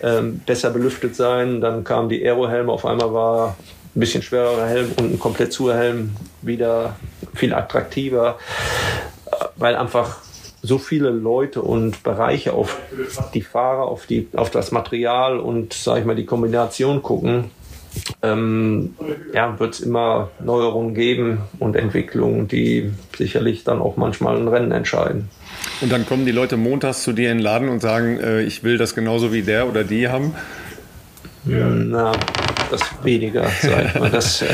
ähm, besser belüftet sein. Dann kamen die Aero-Helme. Auf einmal war ein bisschen schwererer Helm und ein komplett zu Helm wieder viel attraktiver, weil einfach so viele Leute und Bereiche auf die Fahrer, auf, die, auf das Material und, sag ich mal, die Kombination gucken, ähm, ja, wird es immer Neuerungen geben und Entwicklungen, die sicherlich dann auch manchmal ein Rennen entscheiden. Und dann kommen die Leute montags zu dir in den Laden und sagen, äh, ich will das genauso wie der oder die haben? Na, das weniger, sag ich mal. Das, äh,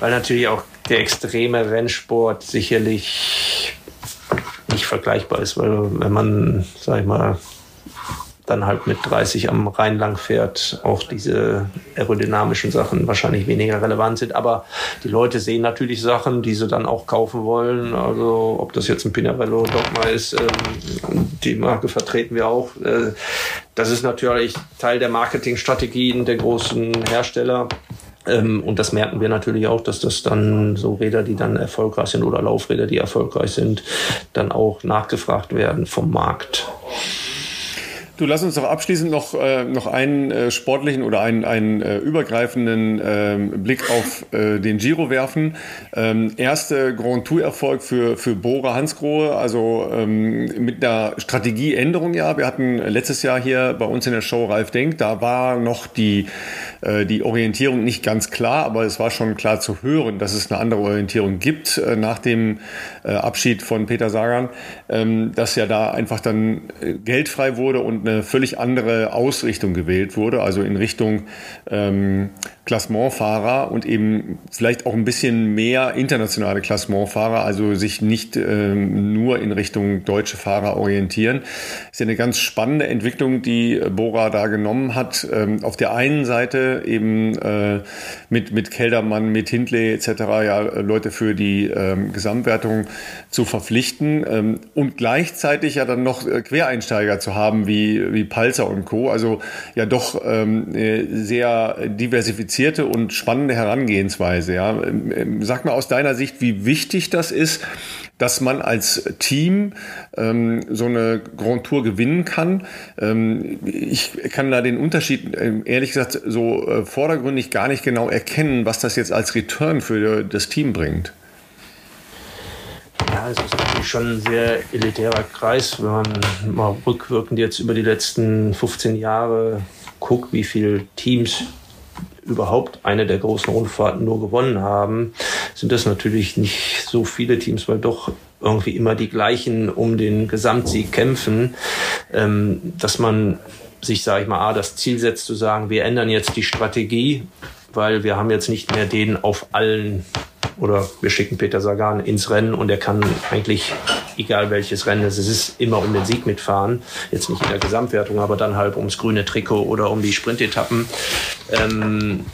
weil natürlich auch der extreme Rennsport sicherlich nicht vergleichbar ist, weil wenn man, sag ich mal, dann halt mit 30 am Rhein lang fährt, auch diese aerodynamischen Sachen wahrscheinlich weniger relevant sind. Aber die Leute sehen natürlich Sachen, die sie dann auch kaufen wollen. Also ob das jetzt ein Pinarello Dogma ist, ähm, die Marke vertreten wir auch. Äh, das ist natürlich Teil der Marketingstrategien der großen Hersteller. Ähm, und das merken wir natürlich auch, dass das dann so Räder, die dann erfolgreich sind oder Laufräder, die erfolgreich sind, dann auch nachgefragt werden vom Markt. Du lass uns doch abschließend noch, äh, noch einen äh, sportlichen oder einen, einen äh, übergreifenden ähm, Blick auf äh, den Giro werfen. Ähm, erste Grand Tour-Erfolg für, für Bora Hansgrohe, also ähm, mit einer Strategieänderung ja. Wir hatten letztes Jahr hier bei uns in der Show Ralf Denk, da war noch die äh, die Orientierung nicht ganz klar, aber es war schon klar zu hören, dass es eine andere Orientierung gibt äh, nach dem äh, Abschied von Peter Sagan, ähm, dass ja da einfach dann geldfrei wurde und eine völlig andere Ausrichtung gewählt wurde, also in Richtung ähm, Klassementfahrer und eben vielleicht auch ein bisschen mehr internationale Klassementfahrer, also sich nicht ähm, nur in Richtung deutsche Fahrer orientieren. Das ist ja eine ganz spannende Entwicklung, die Bora da genommen hat. Ähm, auf der einen Seite eben äh, mit, mit Keldermann, mit Hindley etc. ja Leute für die ähm, Gesamtwertung zu verpflichten ähm, und gleichzeitig ja dann noch äh, Quereinsteiger zu haben wie, wie Palzer und Co. Also ja doch ähm, äh, sehr diversifiziert differenzierte und spannende Herangehensweise. Ja. Ähm, ähm, sag mal aus deiner Sicht, wie wichtig das ist, dass man als Team ähm, so eine Grand Tour gewinnen kann. Ähm, ich kann da den Unterschied, ähm, ehrlich gesagt, so äh, vordergründig gar nicht genau erkennen, was das jetzt als Return für das Team bringt. Ja, es ist natürlich schon ein sehr elitärer Kreis, wenn man mal rückwirkend jetzt über die letzten 15 Jahre guckt, wie viele Teams überhaupt eine der großen Rundfahrten nur gewonnen haben, sind das natürlich nicht so viele Teams, weil doch irgendwie immer die gleichen um den Gesamtsieg kämpfen, ähm, dass man sich, sage ich mal, A, das Ziel setzt zu sagen, wir ändern jetzt die Strategie, weil wir haben jetzt nicht mehr den auf allen oder wir schicken Peter Sagan ins Rennen und er kann eigentlich, egal welches Rennen es ist, immer um den Sieg mitfahren. Jetzt nicht in der Gesamtwertung, aber dann halt ums grüne Trikot oder um die Sprintetappen. Ähm,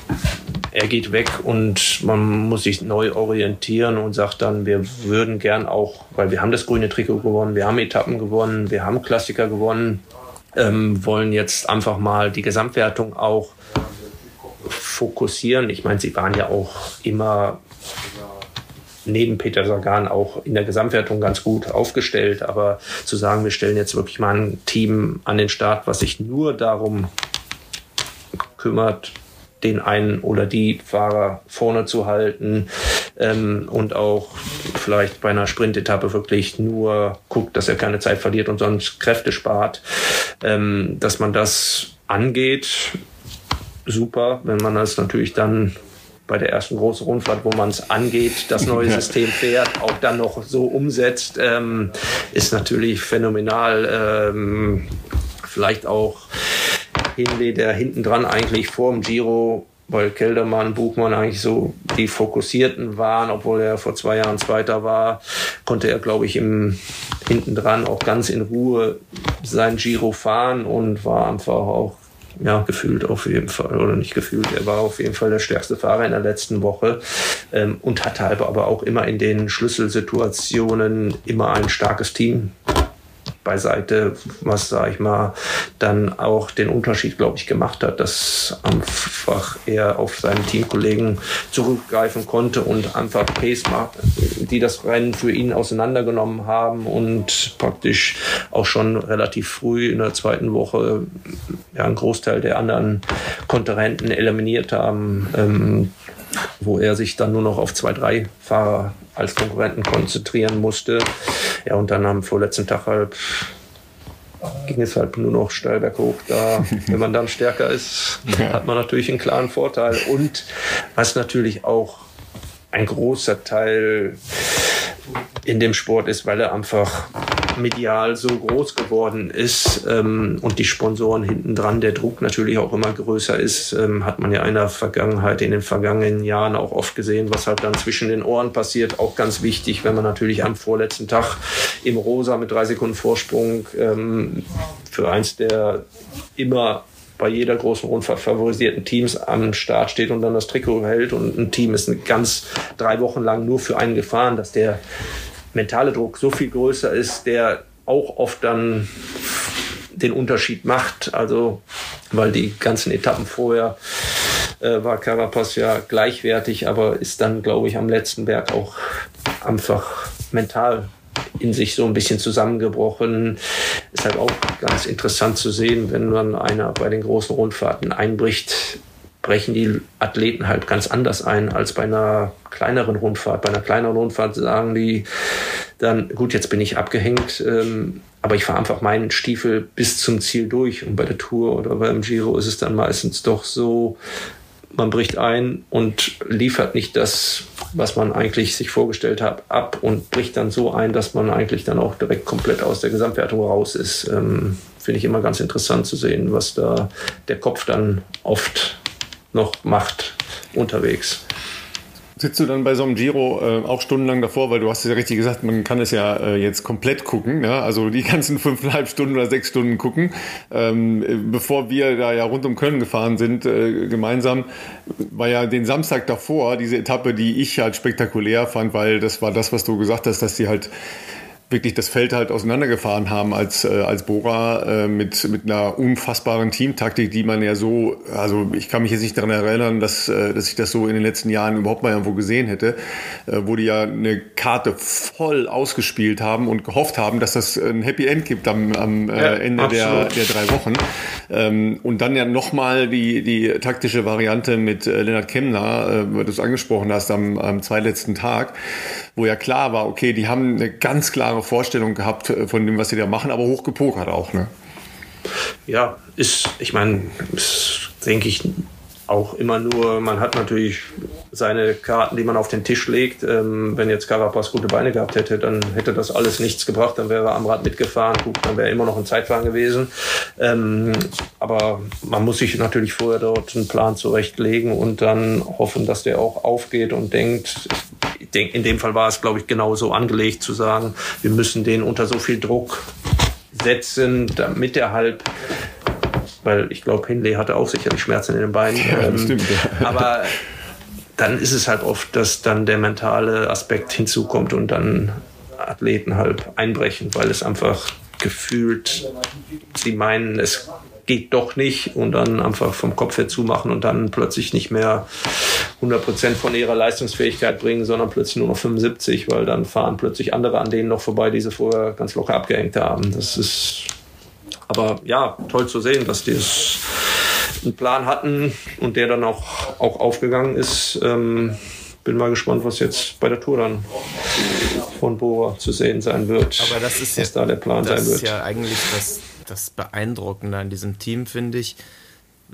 er geht weg und man muss sich neu orientieren und sagt dann, wir würden gern auch, weil wir haben das grüne Trikot gewonnen, wir haben Etappen gewonnen, wir haben Klassiker gewonnen, ähm, wollen jetzt einfach mal die Gesamtwertung auch fokussieren. Ich meine, sie waren ja auch immer neben Peter Sagan auch in der Gesamtwertung ganz gut aufgestellt. Aber zu sagen, wir stellen jetzt wirklich mal ein Team an den Start, was sich nur darum kümmert, den einen oder die Fahrer vorne zu halten ähm, und auch vielleicht bei einer Sprintetappe wirklich nur guckt, dass er keine Zeit verliert und sonst Kräfte spart, ähm, dass man das angeht. Super, wenn man das natürlich dann bei der ersten großen Rundfahrt, wo man es angeht, das neue System fährt, auch dann noch so umsetzt, ähm, ist natürlich phänomenal. Ähm, vielleicht auch Hinley, der hinten dran eigentlich vor dem Giro, weil Keldermann, Buchmann eigentlich so die Fokussierten waren, obwohl er vor zwei Jahren Zweiter war, konnte er, glaube ich, im hinten dran auch ganz in Ruhe sein Giro fahren und war einfach auch ja, gefühlt auf jeden Fall, oder nicht gefühlt, er war auf jeden Fall der stärkste Fahrer in der letzten Woche ähm, und hatte aber auch immer in den Schlüsselsituationen immer ein starkes Team beiseite, was, sag ich mal, dann auch den Unterschied, glaube ich, gemacht hat, dass einfach er auf seinen Teamkollegen zurückgreifen konnte und einfach Pace macht, die das Rennen für ihn auseinandergenommen haben und praktisch auch schon relativ früh in der zweiten Woche ja, einen Großteil der anderen Kontrahenten eliminiert haben. Ähm, wo er sich dann nur noch auf zwei, drei Fahrer als Konkurrenten konzentrieren musste. Ja, und dann am vorletzten Tag halt ging es halt nur noch steil berghoch. Da, wenn man dann stärker ist, hat man natürlich einen klaren Vorteil. Und was natürlich auch ein großer Teil in dem Sport ist, weil er einfach medial so groß geworden ist ähm, und die Sponsoren hinten dran, der Druck natürlich auch immer größer ist, ähm, hat man ja in der Vergangenheit, in den vergangenen Jahren auch oft gesehen, was halt dann zwischen den Ohren passiert. Auch ganz wichtig, wenn man natürlich am vorletzten Tag im Rosa mit drei Sekunden Vorsprung ähm, für eins der immer bei jeder großen Rundfahrt favorisierten Teams am Start steht und dann das Trikot hält und ein Team ist ganz drei Wochen lang nur für einen gefahren, dass der mentale Druck so viel größer ist, der auch oft dann den Unterschied macht. Also, weil die ganzen Etappen vorher äh, war Carapaz ja gleichwertig, aber ist dann, glaube ich, am letzten Berg auch einfach mental in sich so ein bisschen zusammengebrochen. Ist halt auch ganz interessant zu sehen, wenn dann einer bei den großen Rundfahrten einbricht, brechen die Athleten halt ganz anders ein als bei einer kleineren Rundfahrt. Bei einer kleineren Rundfahrt sagen die dann, gut, jetzt bin ich abgehängt, ähm, aber ich fahre einfach meinen Stiefel bis zum Ziel durch. Und bei der Tour oder beim Giro ist es dann meistens doch so, man bricht ein und liefert nicht das, was man eigentlich sich vorgestellt hat, ab und bricht dann so ein, dass man eigentlich dann auch direkt komplett aus der Gesamtwertung raus ist. Ähm, Finde ich immer ganz interessant zu sehen, was da der Kopf dann oft noch macht unterwegs. Sitzt du dann bei so einem Giro äh, auch stundenlang davor, weil du hast es ja richtig gesagt, man kann es ja äh, jetzt komplett gucken, ja? also die ganzen fünfeinhalb Stunden oder sechs Stunden gucken. Ähm, bevor wir da ja rund um Köln gefahren sind, äh, gemeinsam, war ja den Samstag davor diese Etappe, die ich halt spektakulär fand, weil das war das, was du gesagt hast, dass die halt wirklich das Feld halt auseinandergefahren haben als, äh, als Bora äh, mit, mit einer unfassbaren Teamtaktik, die man ja so, also ich kann mich jetzt nicht daran erinnern, dass, äh, dass ich das so in den letzten Jahren überhaupt mal irgendwo gesehen hätte, äh, wo die ja eine Karte voll ausgespielt haben und gehofft haben, dass das ein Happy End gibt am, am äh, ja, Ende der, der drei Wochen. Ähm, und dann ja nochmal die, die taktische Variante mit äh, Lennart Kemner, äh, weil du es angesprochen hast, am, am zweitletzten Tag, wo ja klar war, okay, die haben eine ganz klare Vorstellung gehabt äh, von dem, was sie da machen, aber hochgepokert auch, ne? Ja, ist, ich meine, denke ich, auch immer nur, man hat natürlich seine Karten, die man auf den Tisch legt. Ähm, wenn jetzt Carapaz gute Beine gehabt hätte, dann hätte das alles nichts gebracht. Dann wäre er am Rad mitgefahren. Gut, dann wäre immer noch ein Zeitfahren gewesen. Ähm, aber man muss sich natürlich vorher dort einen Plan zurechtlegen und dann hoffen, dass der auch aufgeht und denkt, denke, in dem Fall war es, glaube ich, genauso angelegt zu sagen, wir müssen den unter so viel Druck setzen, damit er halt weil ich glaube, Hindley hatte auch sicherlich Schmerzen in den Beinen. Ja, ähm, stimmt, ja. Aber dann ist es halt oft, dass dann der mentale Aspekt hinzukommt und dann Athleten halt einbrechen, weil es einfach gefühlt, sie meinen, es geht doch nicht und dann einfach vom Kopf her zumachen und dann plötzlich nicht mehr 100% von ihrer Leistungsfähigkeit bringen, sondern plötzlich nur noch 75, weil dann fahren plötzlich andere an denen noch vorbei, die sie vorher ganz locker abgehängt haben. Das ist aber ja, toll zu sehen, dass die es einen Plan hatten und der dann auch, auch aufgegangen ist. Ähm, bin mal gespannt, was jetzt bei der Tour dann von Bora zu sehen sein wird. Aber das ist was ja, da der Plan sein wird. Das ist ja eigentlich das, das Beeindruckende an diesem Team, finde ich.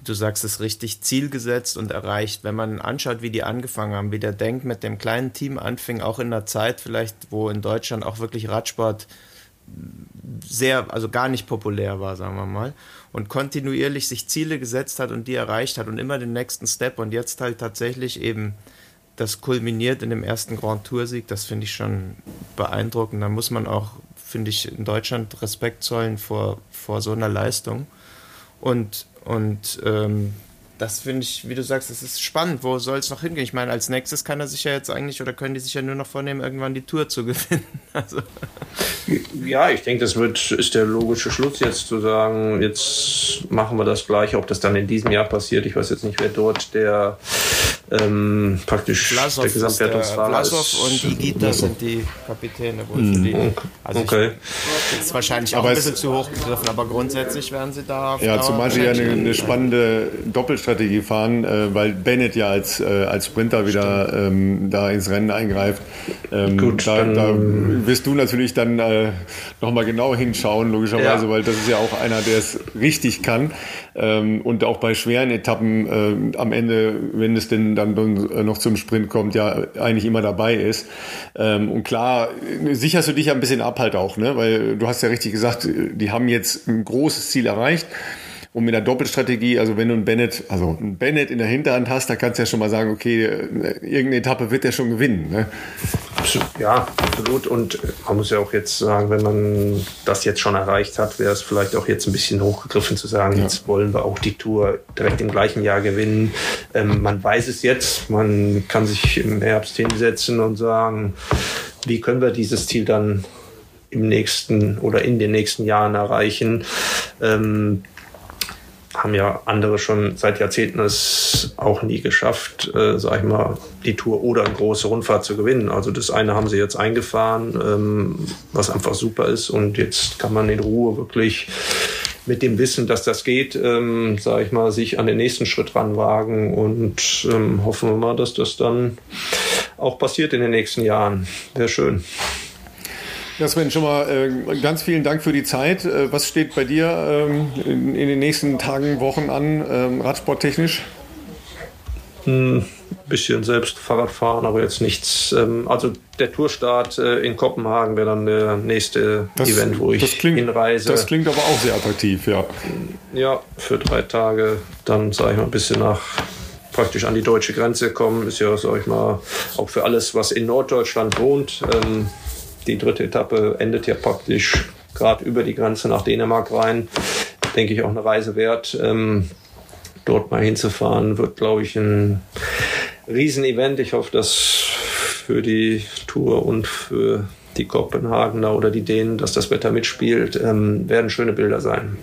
Du sagst es richtig, Ziel gesetzt und erreicht. Wenn man anschaut, wie die angefangen haben, wie der Denk mit dem kleinen Team anfing, auch in einer Zeit vielleicht, wo in Deutschland auch wirklich Radsport sehr, also gar nicht populär war, sagen wir mal, und kontinuierlich sich Ziele gesetzt hat und die erreicht hat und immer den nächsten Step und jetzt halt tatsächlich eben das kulminiert in dem ersten Grand Tour-Sieg, das finde ich schon beeindruckend. Da muss man auch, finde ich, in Deutschland Respekt zollen vor, vor so einer Leistung. Und, und ähm, das finde ich, wie du sagst, das ist spannend. Wo soll es noch hingehen? Ich meine, als nächstes kann er sich ja jetzt eigentlich oder können die sich ja nur noch vornehmen, irgendwann die Tour zu gewinnen. Also. Ja, ich denke, das wird, ist der logische Schluss jetzt zu sagen, jetzt machen wir das gleiche, ob das dann in diesem Jahr passiert. Ich weiß jetzt nicht, wer dort der ähm, praktisch Vlasov der Gesamtwertungsfahrer ist. Vlasov und Igita sind die Kapitäne wohl für die. Also okay. Ich, ist wahrscheinlich auch aber ein bisschen zu hoch gegriffen, aber grundsätzlich werden sie da. Ja, zumal sie ja eine, eine spannende Doppelstrategie fahren, äh, weil Bennett ja als, äh, als Sprinter wieder ähm, da ins Rennen eingreift. Ähm, Gut, da, da wirst du natürlich dann äh, nochmal genau hinschauen, logischerweise, ja. weil das ist ja auch einer, der es richtig kann. Ähm, und auch bei schweren Etappen äh, am Ende, wenn es denn dann äh, noch zum Sprint kommt, ja eigentlich immer dabei ist. Ähm, und klar, sicherst du dich ein bisschen ab halt auch, ne? weil du hast ja richtig gesagt, die haben jetzt ein großes Ziel erreicht. Und mit der Doppelstrategie, also wenn du einen Bennett, also einen Bennett in der Hinterhand hast, da kannst du ja schon mal sagen, okay, irgendeine Etappe wird der schon gewinnen. Ne? Ja, absolut. Und man muss ja auch jetzt sagen, wenn man das jetzt schon erreicht hat, wäre es vielleicht auch jetzt ein bisschen hochgegriffen zu sagen, ja. jetzt wollen wir auch die Tour direkt im gleichen Jahr gewinnen. Ähm, man weiß es jetzt, man kann sich im Herbst hinsetzen und sagen, wie können wir dieses Ziel dann im nächsten oder in den nächsten Jahren erreichen. Ähm, haben ja andere schon seit Jahrzehnten es auch nie geschafft, äh, sag ich mal, die Tour oder eine große Rundfahrt zu gewinnen. Also das eine haben sie jetzt eingefahren, ähm, was einfach super ist und jetzt kann man in Ruhe wirklich mit dem Wissen, dass das geht, ähm, sage ich mal, sich an den nächsten Schritt ranwagen und ähm, hoffen wir mal, dass das dann auch passiert in den nächsten Jahren. Wäre schön. Ja, Sven, schon mal äh, ganz vielen Dank für die Zeit. Äh, was steht bei dir ähm, in, in, den nächsten Tagen, Wochen an, ähm, radsporttechnisch? Ein hm, bisschen selbst Fahrrad fahren, aber jetzt nichts. Ähm, also der Tourstart äh, in Kopenhagen wäre dann der nächste das, Event, wo ich klingt, hinreise. Das klingt aber auch sehr attraktiv, ja. Ja, für drei Tage. Dann sage ich mal ein bisschen nach praktisch an die deutsche Grenze kommen. Ist ja, sag ich mal, auch für alles, was in Norddeutschland wohnt. Ähm, die dritte Etappe endet ja praktisch gerade über die Grenze nach Dänemark rein. Denke ich auch eine Reise wert. Ähm, dort mal hinzufahren, wird, glaube ich, ein Riesenevent. Ich hoffe, dass für die Tour und für die Kopenhagener oder die Dänen, dass das Wetter mitspielt, ähm, werden schöne Bilder sein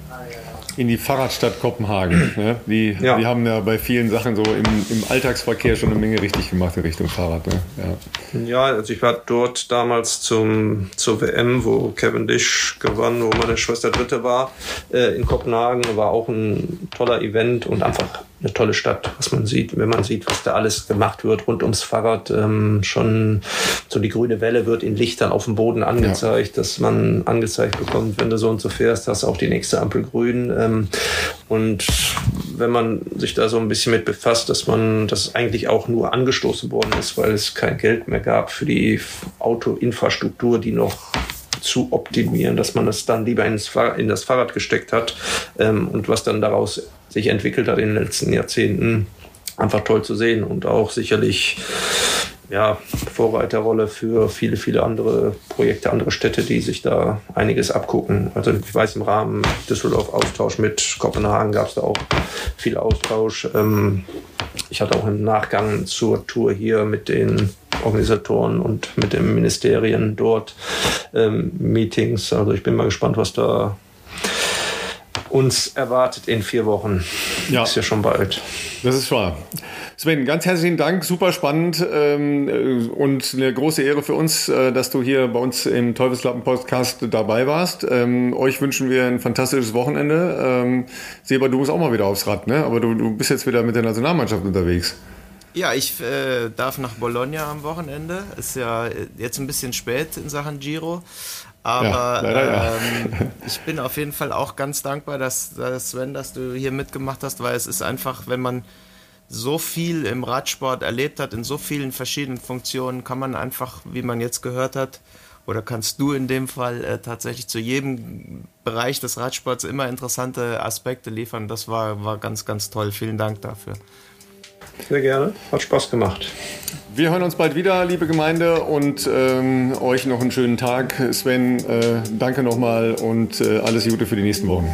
in die Fahrradstadt Kopenhagen. Ne? Die, ja. die haben ja bei vielen Sachen so im, im Alltagsverkehr schon eine Menge richtig gemacht in Richtung Fahrrad. Ne? Ja. ja, also ich war dort damals zum, zur WM, wo Kevin Dish gewann, wo meine Schwester Dritte war, äh, in Kopenhagen. War auch ein toller Event und einfach eine tolle Stadt, was man sieht, wenn man sieht, was da alles gemacht wird rund ums Fahrrad. Ähm, schon so die grüne Welle wird in Lichtern auf dem Boden angezeigt, ja. dass man angezeigt bekommt, wenn du so und so fährst, hast du auch die nächste Ampel grün. Ähm, und wenn man sich da so ein bisschen mit befasst, dass man das eigentlich auch nur angestoßen worden ist, weil es kein Geld mehr gab für die Autoinfrastruktur, die noch zu optimieren, dass man das dann lieber ins Fahr in das Fahrrad gesteckt hat ähm, und was dann daraus sich entwickelt hat in den letzten Jahrzehnten, einfach toll zu sehen und auch sicherlich ja, Vorreiterrolle für viele, viele andere Projekte, andere Städte, die sich da einiges abgucken. Also ich weiß, im Rahmen Düsseldorf Austausch mit Kopenhagen gab es da auch viel Austausch. Ähm, ich hatte auch im Nachgang zur Tour hier mit den Organisatoren und mit den Ministerien dort ähm, Meetings. Also ich bin mal gespannt, was da uns erwartet in vier Wochen. Ja. Ist ja schon bald. Das ist wahr. Sven, ganz herzlichen Dank, super spannend ähm, äh, und eine große Ehre für uns, äh, dass du hier bei uns im Teufelslappen-Podcast dabei warst. Ähm, euch wünschen wir ein fantastisches Wochenende. Ähm, Seba, du musst auch mal wieder aufs Rad, ne? aber du, du bist jetzt wieder mit der Nationalmannschaft unterwegs. Ja, ich äh, darf nach Bologna am Wochenende. Ist ja jetzt ein bisschen spät in Sachen Giro. Aber ja, leider, ähm, ich bin auf jeden Fall auch ganz dankbar, dass, dass Sven, dass du hier mitgemacht hast, weil es ist einfach, wenn man so viel im Radsport erlebt hat, in so vielen verschiedenen Funktionen, kann man einfach, wie man jetzt gehört hat, oder kannst du in dem Fall äh, tatsächlich zu jedem Bereich des Radsports immer interessante Aspekte liefern. Das war, war ganz, ganz toll. Vielen Dank dafür. Sehr gerne. Hat Spaß gemacht. Wir hören uns bald wieder, liebe Gemeinde, und ähm, euch noch einen schönen Tag. Sven, äh, danke nochmal und äh, alles Gute für die nächsten Wochen.